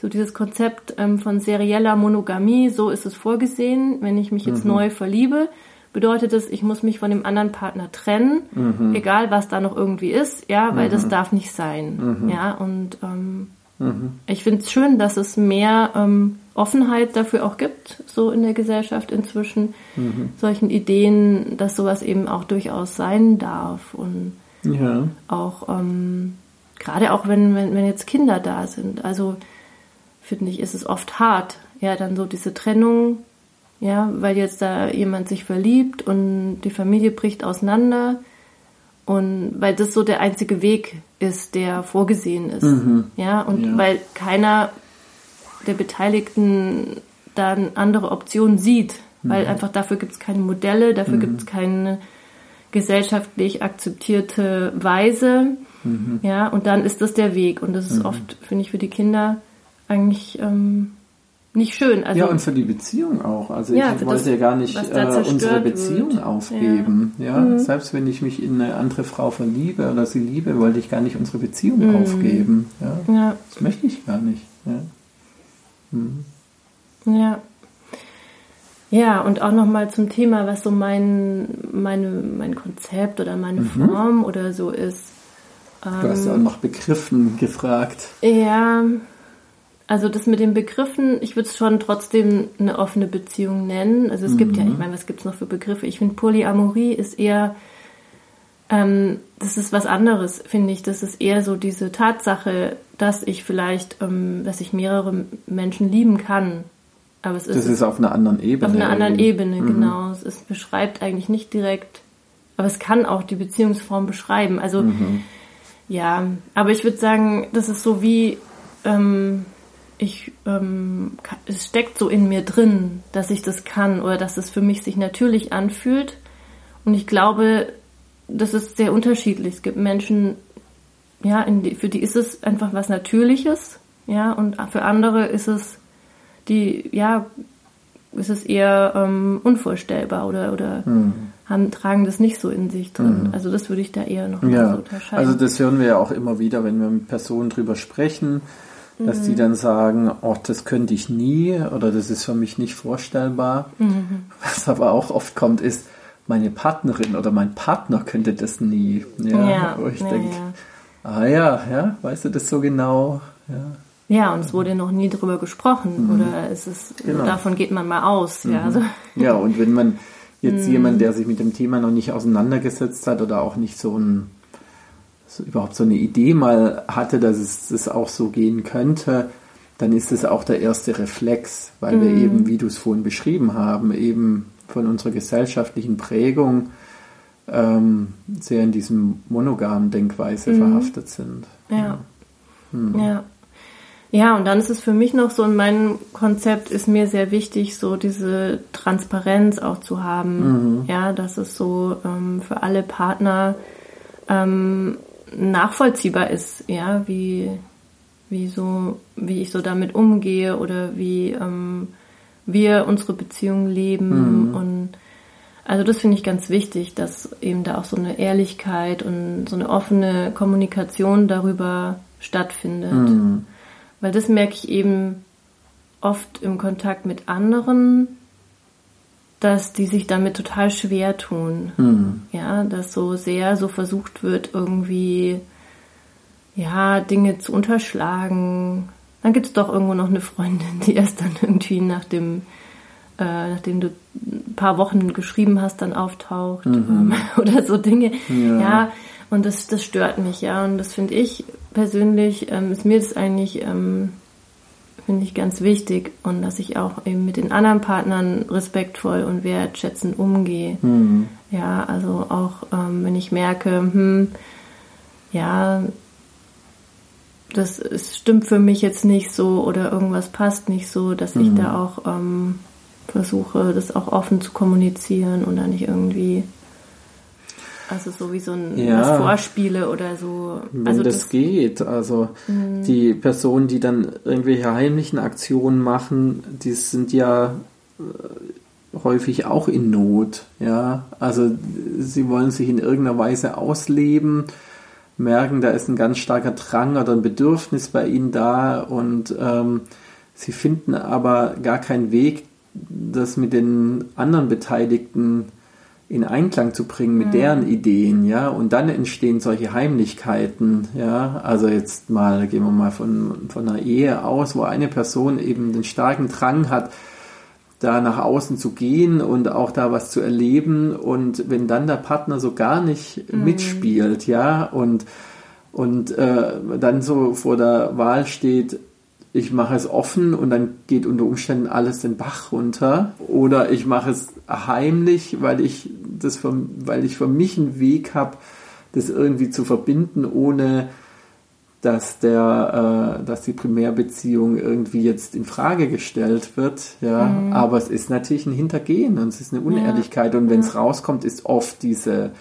so dieses Konzept ähm, von serieller Monogamie, so ist es vorgesehen, wenn ich mich jetzt mhm. neu verliebe, bedeutet es, ich muss mich von dem anderen Partner trennen, mhm. egal was da noch irgendwie ist, ja, weil das mhm. darf nicht sein, mhm. ja, und ähm, mhm. ich finde es schön, dass es mehr ähm, Offenheit dafür auch gibt, so in der Gesellschaft inzwischen, mhm. solchen Ideen, dass sowas eben auch durchaus sein darf und ja. auch ähm, gerade auch wenn, wenn, wenn jetzt Kinder da sind, also finde ich, ist es oft hart, ja, dann so diese Trennung, ja, weil jetzt da jemand sich verliebt und die Familie bricht auseinander und weil das so der einzige Weg ist, der vorgesehen ist, mhm. ja, und ja. weil keiner der Beteiligten dann andere Optionen sieht, weil mhm. einfach dafür gibt es keine Modelle, dafür mhm. gibt es keine gesellschaftlich akzeptierte Weise. Mhm. Ja, und dann ist das der Weg. Und das ist mhm. oft, finde ich, für die Kinder eigentlich ähm, nicht schön. Also, ja, und für die Beziehung auch. Also ja, ich wollte das, ja gar nicht äh, unsere Beziehung wird. aufgeben. Ja, ja? Mhm. selbst wenn ich mich in eine andere Frau verliebe oder sie liebe, wollte ich gar nicht unsere Beziehung mhm. aufgeben. Ja? ja? Das möchte ich gar nicht. Ja. Mhm. Ja. Ja, und auch nochmal zum Thema, was so mein, meine, mein Konzept oder meine mhm. Form oder so ist. Du hast ja auch ähm, nach Begriffen gefragt. Ja, also das mit den Begriffen, ich würde es schon trotzdem eine offene Beziehung nennen. Also es mhm. gibt ja, ich mhm. meine, was gibt es noch für Begriffe? Ich finde Polyamorie ist eher, ähm, das ist was anderes, finde ich. Das ist eher so diese Tatsache, dass ich vielleicht, ähm, dass ich mehrere Menschen lieben kann. Aber es ist. Das ist auf einer anderen Ebene. Auf einer anderen Ebene, mhm. genau. Es ist, beschreibt eigentlich nicht direkt, aber es kann auch die Beziehungsform beschreiben. Also, mhm. ja, aber ich würde sagen, das ist so wie, ähm, ich, ähm, es steckt so in mir drin, dass ich das kann oder dass es für mich sich natürlich anfühlt. Und ich glaube, das ist sehr unterschiedlich. Es gibt Menschen, ja, die, für die ist es einfach was Natürliches, ja, und für andere ist es die, ja, ist es eher ähm, unvorstellbar oder oder mhm. haben, tragen das nicht so in sich drin. Mhm. Also das würde ich da eher noch ja. so unterscheiden. Also das hören wir ja auch immer wieder, wenn wir mit Personen drüber sprechen, dass mhm. die dann sagen, oh, das könnte ich nie oder das ist für mich nicht vorstellbar. Mhm. Was aber auch oft kommt, ist, meine Partnerin oder mein Partner könnte das nie. Ja, ja wo ich ja, denke, ja. ah ja, ja, weißt du das so genau? Ja. Ja, und es wurde noch nie drüber gesprochen mhm. oder es ist, genau. davon geht man mal aus. Mhm. Ja, also. ja, und wenn man jetzt mhm. jemand, der sich mit dem Thema noch nicht auseinandergesetzt hat oder auch nicht so ein so überhaupt so eine Idee mal hatte, dass es das auch so gehen könnte, dann ist es auch der erste Reflex, weil mhm. wir eben, wie du es vorhin beschrieben haben, eben von unserer gesellschaftlichen Prägung ähm, sehr in diesem monogamen Denkweise mhm. verhaftet sind. Ja. Mhm. ja. Ja, und dann ist es für mich noch so, in meinem Konzept ist mir sehr wichtig, so diese Transparenz auch zu haben. Mhm. Ja, dass es so ähm, für alle Partner ähm, nachvollziehbar ist, ja, wie, wie so, wie ich so damit umgehe oder wie ähm, wir unsere Beziehung leben mhm. und also das finde ich ganz wichtig, dass eben da auch so eine Ehrlichkeit und so eine offene Kommunikation darüber stattfindet. Mhm. Weil das merke ich eben oft im Kontakt mit anderen, dass die sich damit total schwer tun. Mhm. Ja, dass so sehr so versucht wird, irgendwie ja, Dinge zu unterschlagen. Dann gibt es doch irgendwo noch eine Freundin, die erst dann irgendwie nach dem äh, nachdem du ein paar Wochen geschrieben hast, dann auftaucht mhm. ähm, oder so Dinge. Ja, ja und das, das stört mich, ja. Und das finde ich persönlich, ähm, ist mir das eigentlich, ähm, finde ich ganz wichtig und dass ich auch eben mit den anderen Partnern respektvoll und wertschätzend umgehe. Mhm. Ja, also auch ähm, wenn ich merke, hm, ja, das es stimmt für mich jetzt nicht so oder irgendwas passt nicht so, dass mhm. ich da auch ähm, versuche, das auch offen zu kommunizieren und dann nicht irgendwie also so wie so ein ja, Vorspiele oder so. Wenn also das, das geht. Also mh. die Personen, die dann irgendwelche heimlichen Aktionen machen, die sind ja äh, häufig auch in Not. Ja, also sie wollen sich in irgendeiner Weise ausleben, merken, da ist ein ganz starker Drang oder ein Bedürfnis bei ihnen da und ähm, sie finden aber gar keinen Weg, das mit den anderen Beteiligten in Einklang zu bringen mit mhm. deren Ideen, ja, und dann entstehen solche Heimlichkeiten, ja, also jetzt mal, gehen wir mal von, von einer Ehe aus, wo eine Person eben den starken Drang hat, da nach außen zu gehen und auch da was zu erleben und wenn dann der Partner so gar nicht mhm. mitspielt, ja, und, und äh, dann so vor der Wahl steht, ich mache es offen und dann geht unter Umständen alles den Bach runter. Oder ich mache es heimlich, weil ich das für, weil ich für mich einen Weg habe, das irgendwie zu verbinden, ohne dass der, äh, dass die Primärbeziehung irgendwie jetzt in Frage gestellt wird. Ja, mhm. aber es ist natürlich ein Hintergehen und es ist eine Unehrlichkeit. Ja. Und wenn es ja. rauskommt, ist oft diese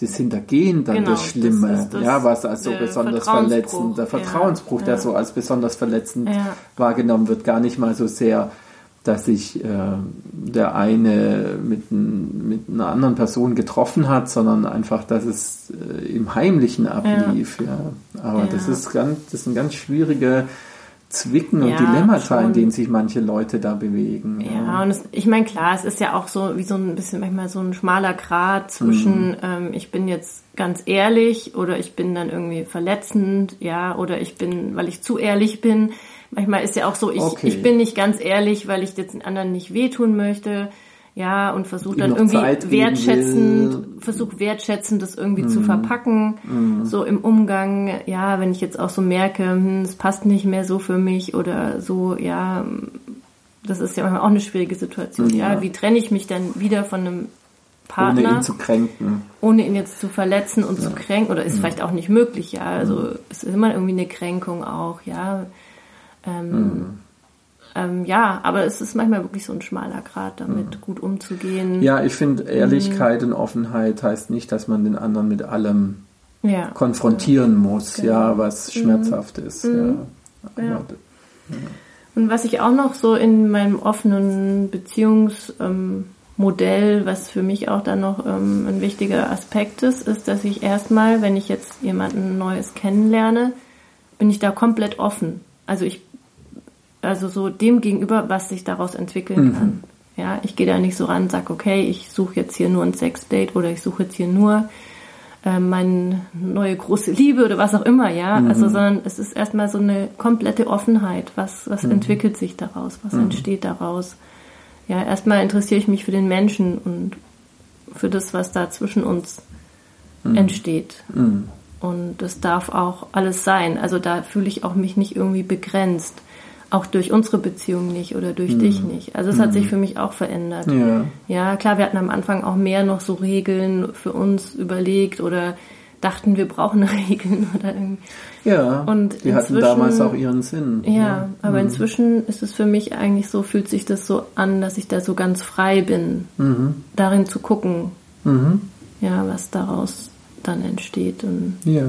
das Hintergehen dann genau, das Schlimme, das das ja, was als so besonders verletzend, der Vertrauensbruch, ja, der so als besonders verletzend wahrgenommen wird, gar nicht mal so sehr, dass sich äh, der eine mit, ein, mit einer anderen Person getroffen hat, sondern einfach, dass es äh, im Heimlichen ablief. Ja. Aber das ist ganz, das sind ganz schwierige Zwicken und ja, Dilemmata, schon. in denen sich manche Leute da bewegen. Ja, ja. und es, ich meine, klar, es ist ja auch so wie so ein bisschen manchmal so ein schmaler Grat zwischen, mhm. ähm, ich bin jetzt ganz ehrlich oder ich bin dann irgendwie verletzend, ja, oder ich bin, weil ich zu ehrlich bin. Manchmal ist ja auch so, ich, okay. ich bin nicht ganz ehrlich, weil ich jetzt den anderen nicht wehtun möchte ja, und versucht dann irgendwie wertschätzend, versucht wertschätzend das irgendwie mm. zu mhm. verpacken, mm. so im Umgang, ja, wenn ich jetzt auch so merke, hm, es passt nicht mehr so für mich oder so, ja, das ist ja manchmal auch eine schwierige Situation, ja, ja wie trenne ich mich dann wieder von einem Partner, ohne ihn zu kränken, ohne ihn jetzt zu verletzen und ja. zu kränken, oder ist mm. vielleicht auch nicht möglich, ja, also mhm. es ist immer irgendwie eine Kränkung auch, ja, ähm, mhm. Ähm, ja, aber es ist manchmal wirklich so ein schmaler Grad, damit mhm. gut umzugehen. Ja, ich finde, Ehrlichkeit mhm. und Offenheit heißt nicht, dass man den anderen mit allem ja. konfrontieren muss, genau. ja, was mhm. schmerzhaft ist. Mhm. Ja. ja. Und was ich auch noch so in meinem offenen Beziehungsmodell, ähm, was für mich auch dann noch ähm, ein wichtiger Aspekt ist, ist, dass ich erstmal, wenn ich jetzt jemanden Neues kennenlerne, bin ich da komplett offen. Also ich also so dem gegenüber, was sich daraus entwickeln mhm. kann. Ja, ich gehe da nicht so ran, sag okay, ich suche jetzt hier nur ein Sexdate oder ich suche jetzt hier nur äh, meine neue große Liebe oder was auch immer, ja. Mhm. Also, sondern es ist erstmal so eine komplette Offenheit. Was, was mhm. entwickelt sich daraus? Was mhm. entsteht daraus? Ja, erstmal interessiere ich mich für den Menschen und für das, was da zwischen uns mhm. entsteht. Mhm. Und das darf auch alles sein. Also da fühle ich auch mich nicht irgendwie begrenzt auch durch unsere Beziehung nicht oder durch mhm. dich nicht. Also es mhm. hat sich mhm. für mich auch verändert. Ja. ja, klar, wir hatten am Anfang auch mehr noch so Regeln für uns überlegt oder dachten, wir brauchen Regeln oder irgendwie. Ja, und die hatten damals auch ihren Sinn. Ja, ja. aber mhm. inzwischen ist es für mich eigentlich so, fühlt sich das so an, dass ich da so ganz frei bin, mhm. darin zu gucken, mhm. ja, was daraus dann entsteht. Und, ja.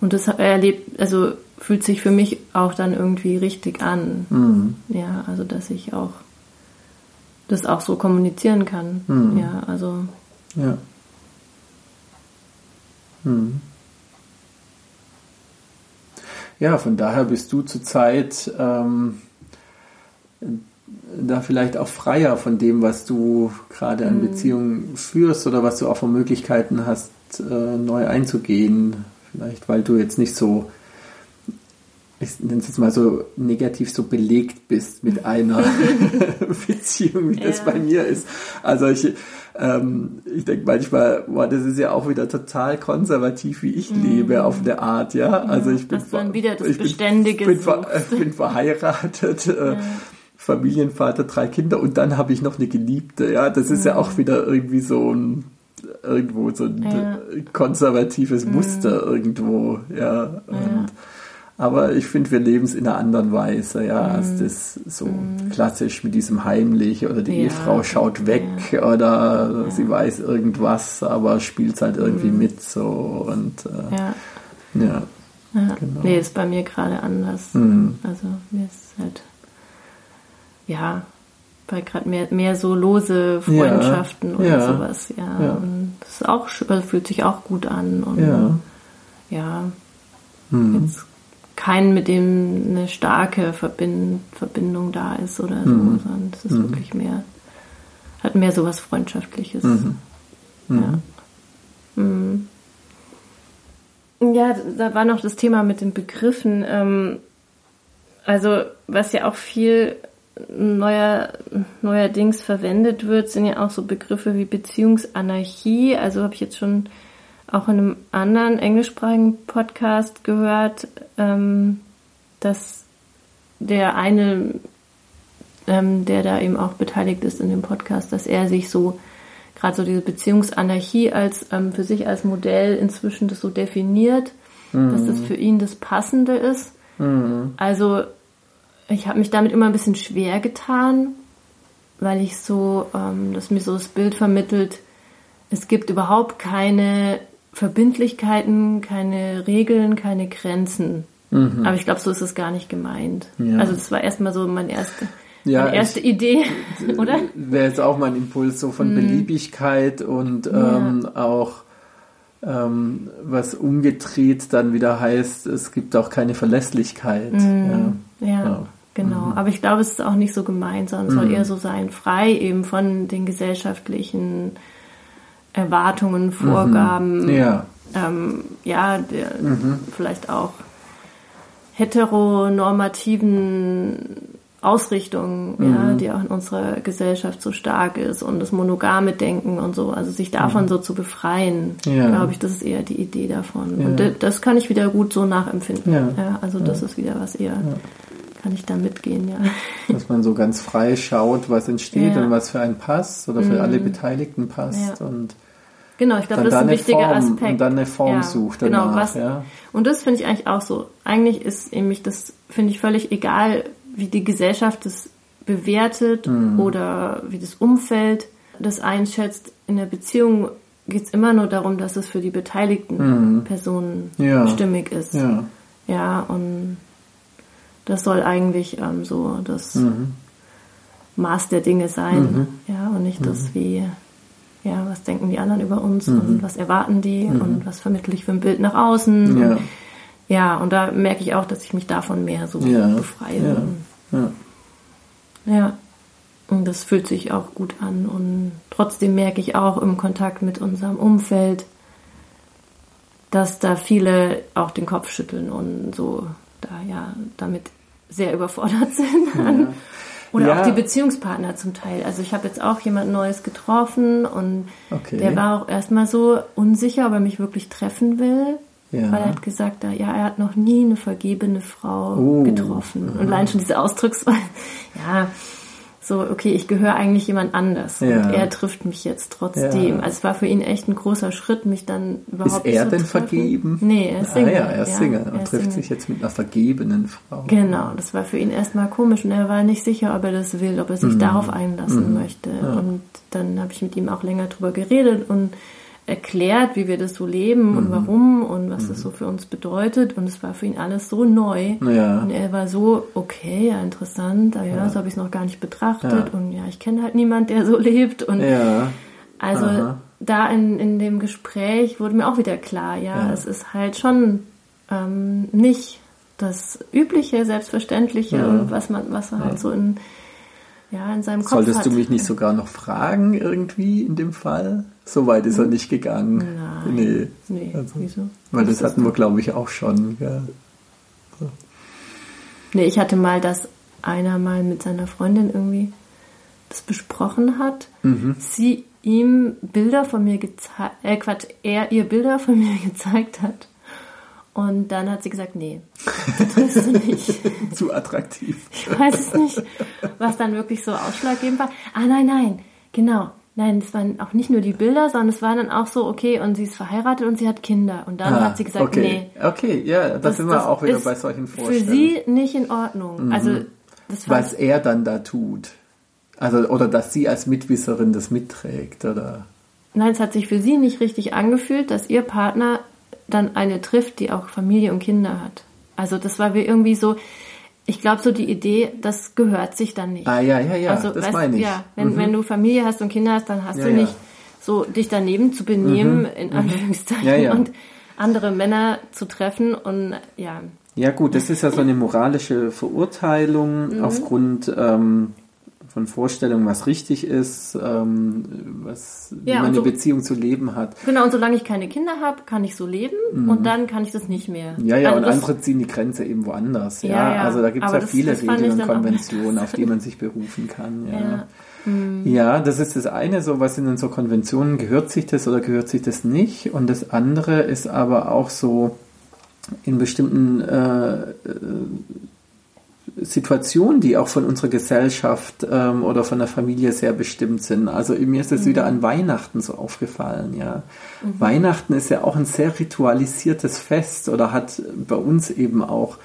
Und das erlebt, also fühlt sich für mich auch dann irgendwie richtig an. Mhm. Ja, also dass ich auch das auch so kommunizieren kann. Mhm. Ja, also. Ja. Mhm. Ja, von daher bist du zurzeit ähm, da vielleicht auch freier von dem, was du gerade an mhm. Beziehungen führst oder was du auch von Möglichkeiten hast, äh, neu einzugehen. Vielleicht, weil du jetzt nicht so nenne es jetzt mal so negativ so belegt bist mit einer Beziehung, wie das Ja. bei mir ist. Also ich, ähm, ich denke manchmal, boah, das ist ja auch wieder total konservativ, wie ich lebe auf eine Art, ja. Also ich bin, Mhm. dann wieder das ich bin- Beständige bin, ver- bin verheiratet, äh, Familienvater, drei Kinder und dann habe ich noch eine Geliebte, ja. Das ist ja auch wieder irgendwie so ein irgendwo so ein Ja. äh, konservatives Muster irgendwo, ja. Und, aber ich finde, wir leben es in einer anderen Weise, ja, als das so klassisch mit diesem heimlich oder die Ja. Ehefrau schaut weg oder sie weiß irgendwas, aber spielt halt irgendwie mit so und äh, Ja. ja. Ja. Genau. Nee, ist bei mir gerade anders. Mhm. Also mir ist halt, ja, bei gerade mehr, mehr so lose Freundschaften oder ja. sowas, ja. Ja. Und das ist auch, also fühlt sich auch gut an und Ja. ja, Mhm. jetzt keinen, mit dem eine starke Verbind Verbindung da ist oder so, Mhm. sondern es ist wirklich mehr, hat mehr so was Freundschaftliches. Mhm. Ja. Mhm. Ja, da war noch das Thema mit den Begriffen. Ähm, also, was ja auch viel neuer, neuerdings verwendet wird, sind ja auch so Begriffe wie Beziehungsanarchie. Also habe ich jetzt schon auch in einem anderen englischsprachigen Podcast gehört, ähm, dass der eine, ähm, der da eben auch beteiligt ist in dem Podcast, dass er sich so gerade so diese Beziehungsanarchie als ähm, für sich als Modell inzwischen das so definiert, dass das für ihn das Passende ist. Also ich habe mich damit immer ein bisschen schwer getan, weil ich so, ähm, dass mir so das Bild vermittelt, es gibt überhaupt keine Verbindlichkeiten, keine Regeln, keine Grenzen. Aber ich glaube, so ist es gar nicht gemeint. Ja. Also das war erstmal so meine erste, Ja, meine erste Idee, oder? Wäre jetzt auch mein Impuls so von Beliebigkeit und ähm, auch ähm, was umgedreht dann wieder heißt, es gibt auch keine Verlässlichkeit. Ja. Ja, Ja. genau. Aber ich glaube, es ist auch nicht so gemeint, sondern es soll eher so sein, frei eben von den gesellschaftlichen Erwartungen, Vorgaben, Ja. ähm, ja, der, Mhm. vielleicht auch heteronormativen Ausrichtungen, Mhm. ja, die auch in unserer Gesellschaft so stark ist und das monogame Denken und so, also sich davon so zu befreien, Mhm. Ja. glaube ich, das ist eher die Idee davon. Ja. Und das kann ich wieder gut so nachempfinden. Ja. also das ist wieder was eher, kann ich da mitgehen, ja. Dass man so ganz frei schaut, was entsteht Ja. und was für einen passt oder für alle Beteiligten passt Ja. und Genau, ich glaube, dann das ist ein eine wichtiger Form Aspekt. und dann eine Form Ja, sucht genau, danach. was, ja. Und das finde ich eigentlich auch so. Eigentlich ist nämlich das, finde ich völlig egal, wie die Gesellschaft das bewertet Mhm. oder wie das Umfeld das einschätzt. In der Beziehung geht es immer nur darum, dass es für die beteiligten Personen Mhm. Ja. stimmig ist. Ja. Ja, und das soll eigentlich ähm, so das Mhm. Maß der Dinge sein. Ja, und nicht das wie, ja, was denken die anderen über uns und was erwarten die und was vermittle ich für ein Bild nach außen. Ja. Und, ja, und da merke ich auch, dass ich mich davon mehr so Ja. befreie. Ja. Ja. Ja. Und das fühlt sich auch gut an. Und trotzdem merke ich auch im Kontakt mit unserem Umfeld, dass da viele auch den Kopf schütteln und so da ja damit sehr überfordert sind. Oder Ja. auch die Beziehungspartner zum Teil. Also ich habe jetzt auch jemand Neues getroffen und Okay. der war auch erstmal so unsicher, ob er mich wirklich treffen will. Ja. Weil er hat gesagt, ja, er hat noch nie eine vergebene Frau Oh. getroffen. Und allein schon diese Ausdrucksweise, ja, so, okay, ich gehöre eigentlich jemand anders. Ja. Und er trifft mich jetzt trotzdem. Ja. Also es war für ihn echt ein großer Schritt, mich dann überhaupt Ist er zu denn treffen. vergeben? Nee, er ist Single. Ah ja, er ist Single er und trifft Single. sich jetzt mit einer vergebenen Frau. Genau, das war für ihn erstmal komisch und er war nicht sicher, ob er das will, ob er Mhm. sich darauf einlassen möchte. Und dann habe ich mit ihm auch länger drüber geredet und erklärt, wie wir das so leben Mhm. und warum und was das so für uns bedeutet. Und es war für ihn alles so neu. Ja. Und er war so, okay, ja, interessant, ah, ja, so habe ich es noch gar nicht betrachtet. Ja. Und ja, ich kenne halt niemand, der so lebt. Und Ja. also Aha. da in, in dem Gespräch wurde mir auch wieder klar, ja, Ja. es ist halt schon ähm, nicht das übliche, selbstverständliche, Ja. was man, was er halt so in, ja, in seinem Kopf Solltest hat. du mich nicht sogar noch fragen irgendwie in dem Fall? So weit ist er nicht gegangen. Nein. Nee. Nee, Also, wieso? Weil das ist hatten wir, glaube ich, auch schon. Ja. Nee, ich hatte mal, dass einer mal mit seiner Freundin irgendwie das besprochen hat. Mhm. Sie ihm Bilder von mir gezeigt, äh Quatsch, er ihr Bilder von mir gezeigt hat. Und dann hat sie gesagt, nee, das triffst du nicht. Zu attraktiv. Ich weiß es nicht, was dann wirklich so ausschlaggebend war. Ah, nein, nein, genau. Nein, es waren auch nicht nur die Bilder, sondern es war dann auch so, okay, und sie ist verheiratet und sie hat Kinder. Und dann ah, hat sie gesagt, okay. nee. Okay, ja, das, das sind wir auch wieder bei solchen Vorstellungen. Für sie nicht in Ordnung. Mhm. Also, das Was er dann da tut. Also, oder dass sie als Mitwisserin das mitträgt, oder? Nein, es hat sich für sie nicht richtig angefühlt, dass ihr Partner dann eine trifft, die auch Familie und Kinder hat. Also das war wie irgendwie so, ich glaube so die Idee, das gehört sich dann nicht. Ah ja, ja, ja, also, das weißt, meine ich. Ja, wenn, mhm. wenn du Familie hast und Kinder hast, dann hast ja, du nicht ja. so dich daneben zu benehmen, mhm. in mhm. Anführungszeichen, ja, ja. und andere Männer zu treffen und ja. Ja gut, das ist ja so eine moralische Verurteilung mhm. aufgrund ähm, von Vorstellungen, was richtig ist, ähm, was, wie ja, man so, eine Beziehung zu leben hat. Genau, und solange ich keine Kinder habe, kann ich so leben mhm. und dann kann ich das nicht mehr. Ja, ja, also und andere ziehen die Grenze eben woanders. Ja, ja, ja. also da gibt es ja das, viele das Regeln und Konventionen, auf die man sich berufen kann. Ja. Ja. Mhm. ja, das ist das eine, so was in den so Konventionen, gehört sich das oder gehört sich das nicht? Und das andere ist aber auch so, in bestimmten äh, äh Situationen, die auch von unserer Gesellschaft ähm, oder von der Familie sehr bestimmt sind. Also mir ist es mhm. wieder an Weihnachten so aufgefallen, ja. Mhm. Weihnachten ist ja auch ein sehr ritualisiertes Fest oder hat bei uns eben auch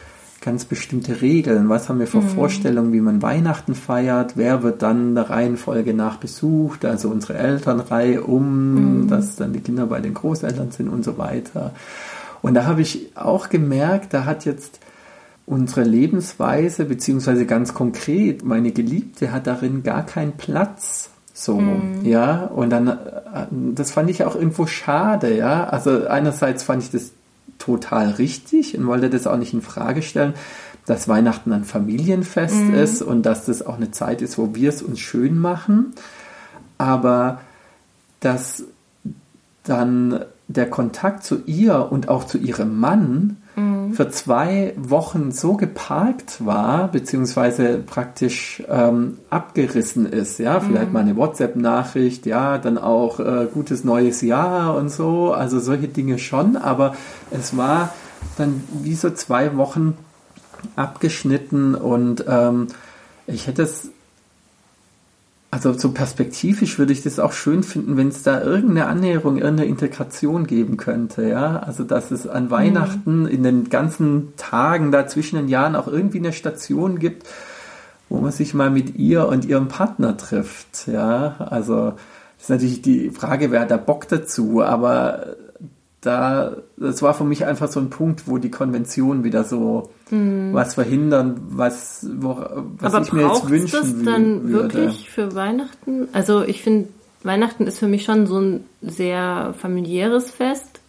ganz bestimmte Regeln. Was haben wir für mhm. Vorstellungen, wie man Weihnachten feiert? Wer wird dann der Reihenfolge nach besucht? Also unsere Elternreihe um, mhm. dass dann die Kinder bei den Großeltern sind und so weiter. Und da habe ich auch gemerkt, da hat jetzt unsere Lebensweise, beziehungsweise ganz konkret, meine Geliebte hat darin gar keinen Platz. So, mhm. ja, und dann, äh, das fand ich auch irgendwo schade, ja. Also einerseits fand ich das total richtig und wollte das auch nicht in Frage stellen, dass Weihnachten ein Familienfest mhm. ist und dass das auch eine Zeit ist, wo wir es uns schön machen. Aber dass dann der Kontakt zu ihr und auch zu ihrem Mann mhm. Für zwei Wochen so geparkt war, beziehungsweise praktisch ähm, abgerissen ist. Ja, vielleicht mhm. mal eine WhatsApp-Nachricht, ja, dann auch äh, gutes neues Jahr und so, also solche Dinge schon, aber es war dann wie so zwei Wochen abgeschnitten und ähm, ich hätte es also so perspektivisch würde ich das auch schön finden, wenn es da irgendeine Annäherung, irgendeine Integration geben könnte, ja. Also dass es an Weihnachten mhm. in den ganzen Tagen da zwischen den Jahren auch irgendwie eine Station gibt, wo man sich mal mit ihr und ihrem Partner trifft, ja. Also das ist natürlich die Frage, wer hat da Bock dazu, aber da, das war für mich einfach so ein Punkt, wo die Konventionen wieder so hm. was verhindern, was, wo, was Aber ich mir jetzt wünschen das dann würde. wirklich für Weihnachten? Also ich finde, Weihnachten ist für mich schon so ein sehr familiäres Fest.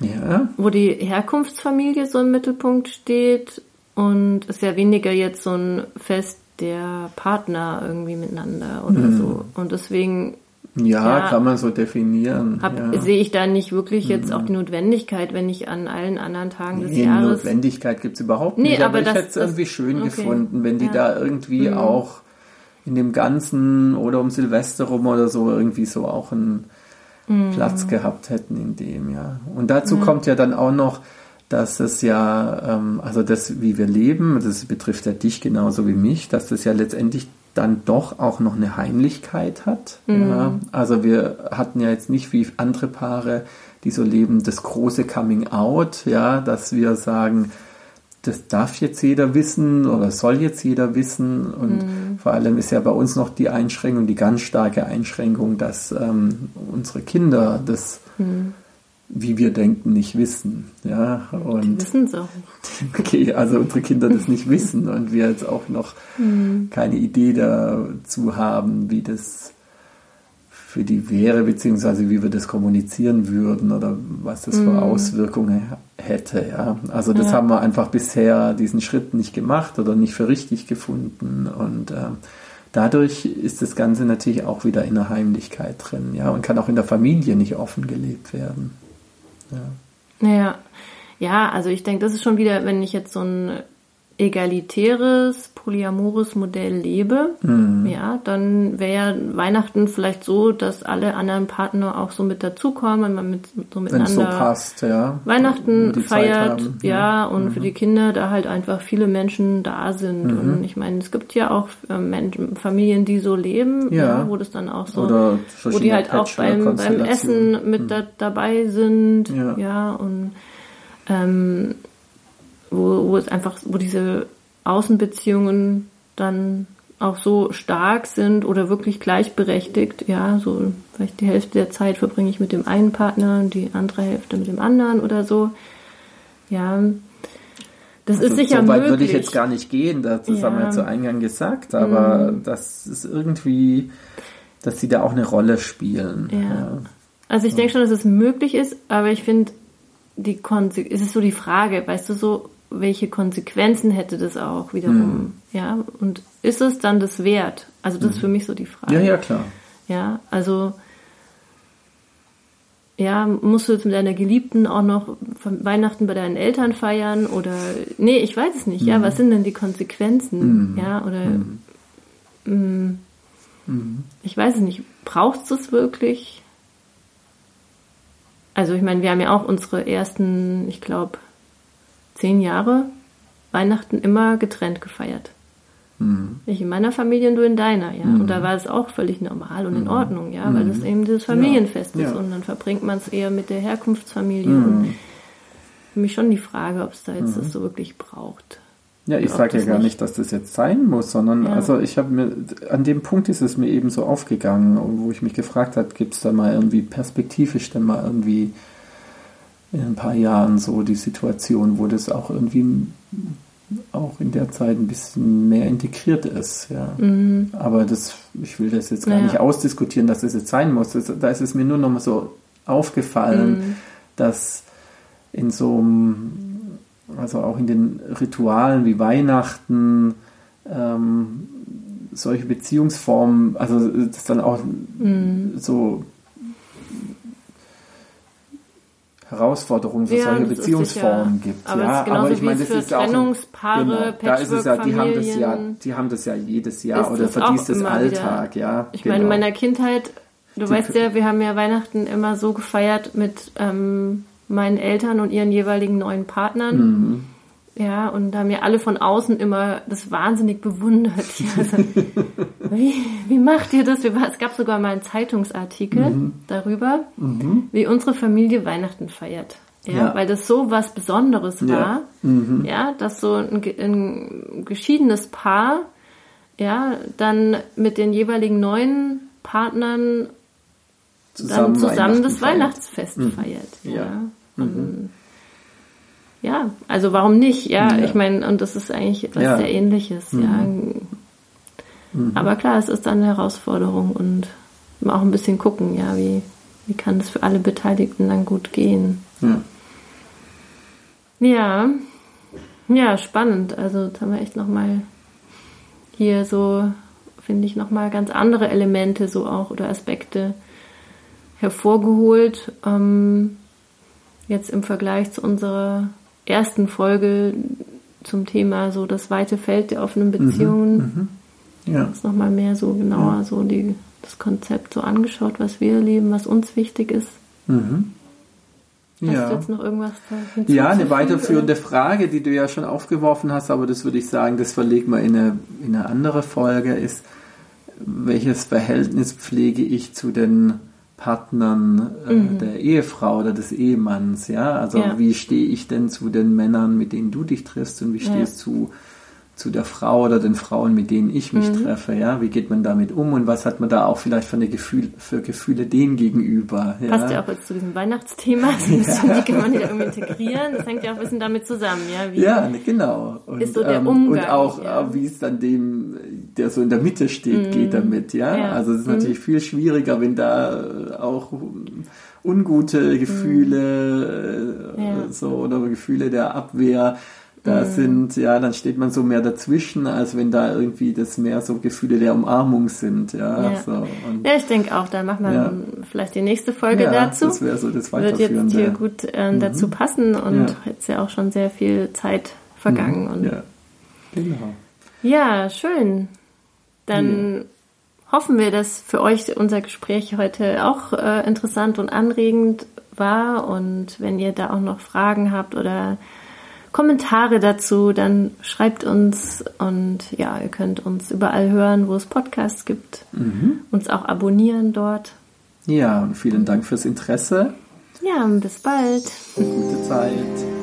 Ja. Wo die Herkunftsfamilie so im Mittelpunkt steht und ist ja weniger jetzt so ein Fest der Partner irgendwie miteinander oder hm. so. Und deswegen ja, ja, kann man so definieren. Ja. Sehe ich da nicht wirklich jetzt mhm. auch die Notwendigkeit, wenn ich an allen anderen Tagen des nee, Jahres. Notwendigkeit gibt es überhaupt nicht. Nee, aber, aber ich hätte es irgendwie schön okay. gefunden, wenn die ja. da irgendwie mhm. auch in dem Ganzen oder um Silvester rum oder so irgendwie so auch einen mhm. Platz gehabt hätten in dem, ja. Und dazu mhm. kommt ja dann auch noch, dass es ja, ähm, also das, wie wir leben, das betrifft ja dich genauso wie mich, dass das ja letztendlich dann doch auch noch eine Heimlichkeit hat. Mhm. Ja. Also wir hatten ja jetzt nicht wie andere Paare, die so leben, das große Coming Out, ja, dass wir sagen, das darf jetzt jeder wissen oder soll jetzt jeder wissen. Und mhm. vor allem ist ja bei uns noch die Einschränkung, die ganz starke Einschränkung, dass ähm, unsere Kinder das mhm wie wir denken, nicht wissen. Ja, und wissen es auch. Okay, also unsere Kinder das nicht wissen und wir jetzt auch noch mhm. keine Idee dazu haben, wie das für die wäre, beziehungsweise wie wir das kommunizieren würden oder was das für mhm. Auswirkungen hätte. Ja. Also das ja. haben wir einfach bisher diesen Schritt nicht gemacht oder nicht für richtig gefunden und äh, dadurch ist das Ganze natürlich auch wieder in der Heimlichkeit drin, ja, und kann auch in der Familie nicht offen gelebt werden. Ja. Ja, ja also ich denke, das ist schon wieder, wenn ich jetzt so ein egalitäres, polyamores Modell lebe, mhm. ja, dann wäre Weihnachten vielleicht so, dass alle anderen Partner auch so mit dazukommen, man mit so miteinander so passt, ja. Weihnachten feiert, ja, und mhm. für die Kinder da halt einfach viele Menschen da sind. Mhm. Und ich meine, es gibt ja auch ähm, Familien, die so leben, ja. ja. wo das dann auch so, wo die halt auch beim, beim Essen mit mhm. da, dabei sind, ja, ja und ähm, wo, wo es einfach, wo diese Außenbeziehungen dann auch so stark sind oder wirklich gleichberechtigt, ja, so vielleicht die Hälfte der Zeit verbringe ich mit dem einen Partner und die andere Hälfte mit dem anderen oder so. Ja, das also ist sicher so weit möglich. würde ich jetzt gar nicht gehen, das, das ja. haben wir ja zu Eingang gesagt, aber mhm. das ist irgendwie, dass sie da auch eine Rolle spielen. Ja. ja. Also ich denke schon, dass es möglich ist, aber ich finde, die Konse es ist so die Frage, weißt du, so welche Konsequenzen hätte das auch wiederum, mhm. ja? Und ist es dann das wert? Also das mhm. ist für mich so die Frage. Ja, ja, klar. Ja, also ja, musst du jetzt mit deiner Geliebten auch noch Weihnachten bei deinen Eltern feiern oder nee, ich weiß es nicht. Mhm. Ja, was sind denn die Konsequenzen? Mhm. Ja, oder mhm. ich weiß es nicht. Brauchst du es wirklich? Also ich meine, wir haben ja auch unsere ersten, ich glaube, zehn Jahre Weihnachten immer getrennt gefeiert. Mhm. Ich in meiner Familie und du in deiner, ja. Mhm. Und da war es auch völlig normal und in mhm. Ordnung, ja, weil das mhm. eben dieses Familienfest ja. ist ja. und dann verbringt man es eher mit der Herkunftsfamilie. Mhm. Und für mich schon die Frage, ob es da jetzt das so wirklich braucht. Ja, ich sage ja gar nicht, nicht, dass das jetzt sein muss, sondern ja. also ich habe mir an dem Punkt ist es mir eben so aufgegangen, wo ich mich gefragt habe, gibt es da mal irgendwie perspektivisch dann mal irgendwie in ein paar Jahren so die Situation, wo das auch irgendwie auch in der Zeit ein bisschen mehr integriert ist. Ja. Mhm. Aber das, ich will das jetzt gar ja. nicht ausdiskutieren, dass das jetzt sein muss. Das, da ist es mir nur noch mal so aufgefallen, mhm. dass in so einem, also auch in den Ritualen wie Weihnachten, ähm, solche Beziehungsformen, also das dann auch mhm. so Herausforderungen für ja, solche Beziehungsformen gibt. Aber, ja, aber ich meine, das ist auch Trennungspaare, genau, da ist es ja, die haben das ja, die haben das ja jedes Jahr oder verdienstes Alltag, wieder. ja. Ich genau. meine, in meiner Kindheit, du die weißt ja, wir haben ja Weihnachten immer so gefeiert mit ähm, meinen Eltern und ihren jeweiligen neuen Partnern. Mhm. Ja, und da haben ja alle von außen immer das wahnsinnig bewundert. Also, wie, wie macht ihr das? Es gab sogar mal einen Zeitungsartikel mhm. darüber, mhm. wie unsere Familie Weihnachten feiert. Ja, ja, weil das so was Besonderes war. Ja, mhm. ja dass so ein, ein, geschiedenes Paar, ja, dann mit den jeweiligen neuen Partnern zusammen dann zusammen das feiert. Weihnachtsfest mhm. feiert. Ja. ja. Mhm ja, also warum nicht? Ja, ja. ich meine, und das ist eigentlich etwas ja. sehr ähnliches, mhm. ja. Mhm. Aber klar, es ist dann eine Herausforderung und auch ein bisschen gucken, ja, wie, wie kann es für alle Beteiligten dann gut gehen. Ja. Ja, ja spannend. Also jetzt haben wir echt nochmal hier so, finde ich, nochmal ganz andere Elemente so auch oder Aspekte hervorgeholt. Ähm, jetzt im Vergleich zu unserer ersten Folge zum Thema so das weite Feld der offenen Beziehungen. Mhm, mhm. Ja. Uns nochmal mehr so genauer ja. so die, das Konzept so angeschaut, was wir erleben, was uns wichtig ist. Mhm. Hast ja. du jetzt noch irgendwas Ja, eine weiterführende Frage, die du ja schon aufgeworfen hast, aber das würde ich sagen, das verlegen wir in eine, in eine andere Folge, ist, welches Verhältnis pflege ich zu den Partnern äh, mhm. der Ehefrau oder des Ehemanns, ja. Also ja. wie stehe ich denn zu den Männern, mit denen du dich triffst und wie stehst ja. du zu der Frau oder den Frauen, mit denen ich mich mhm. treffe, ja, wie geht man damit um und was hat man da auch vielleicht für, eine Gefühl, für Gefühle denen gegenüber. Ja? Passt ja auch jetzt zu diesem Weihnachtsthema, ja. wie kann man die da irgendwie integrieren, das hängt ja auch ein bisschen damit zusammen, ja. Wie ja, genau. Und, ist so der Umgang. Und auch, ja. wie es dann dem, der so in der Mitte steht, mhm. geht damit, ja. ja. Also es ist mhm. natürlich viel schwieriger, wenn da auch ungute Gefühle mhm. so oder Gefühle der Abwehr da mhm. sind, ja, dann steht man so mehr dazwischen, als wenn da irgendwie das mehr so Gefühle der Umarmung sind, ja. Ja, so, und, ja ich denke auch, da machen wir ja. vielleicht die nächste Folge ja, dazu. Das wäre so das Wird jetzt hier gut äh, mhm. dazu passen und mhm. jetzt ja auch schon sehr viel Zeit vergangen. Mhm. Und ja. Genau. Ja, schön. Dann ja. hoffen wir, dass für euch unser Gespräch heute auch äh, interessant und anregend war. Und wenn ihr da auch noch Fragen habt oder Kommentare dazu, dann schreibt uns und ja, ihr könnt uns überall hören, wo es Podcasts gibt. Mhm. Uns auch abonnieren dort. Ja, und vielen Dank fürs Interesse. Ja, bis bald. Gute Zeit.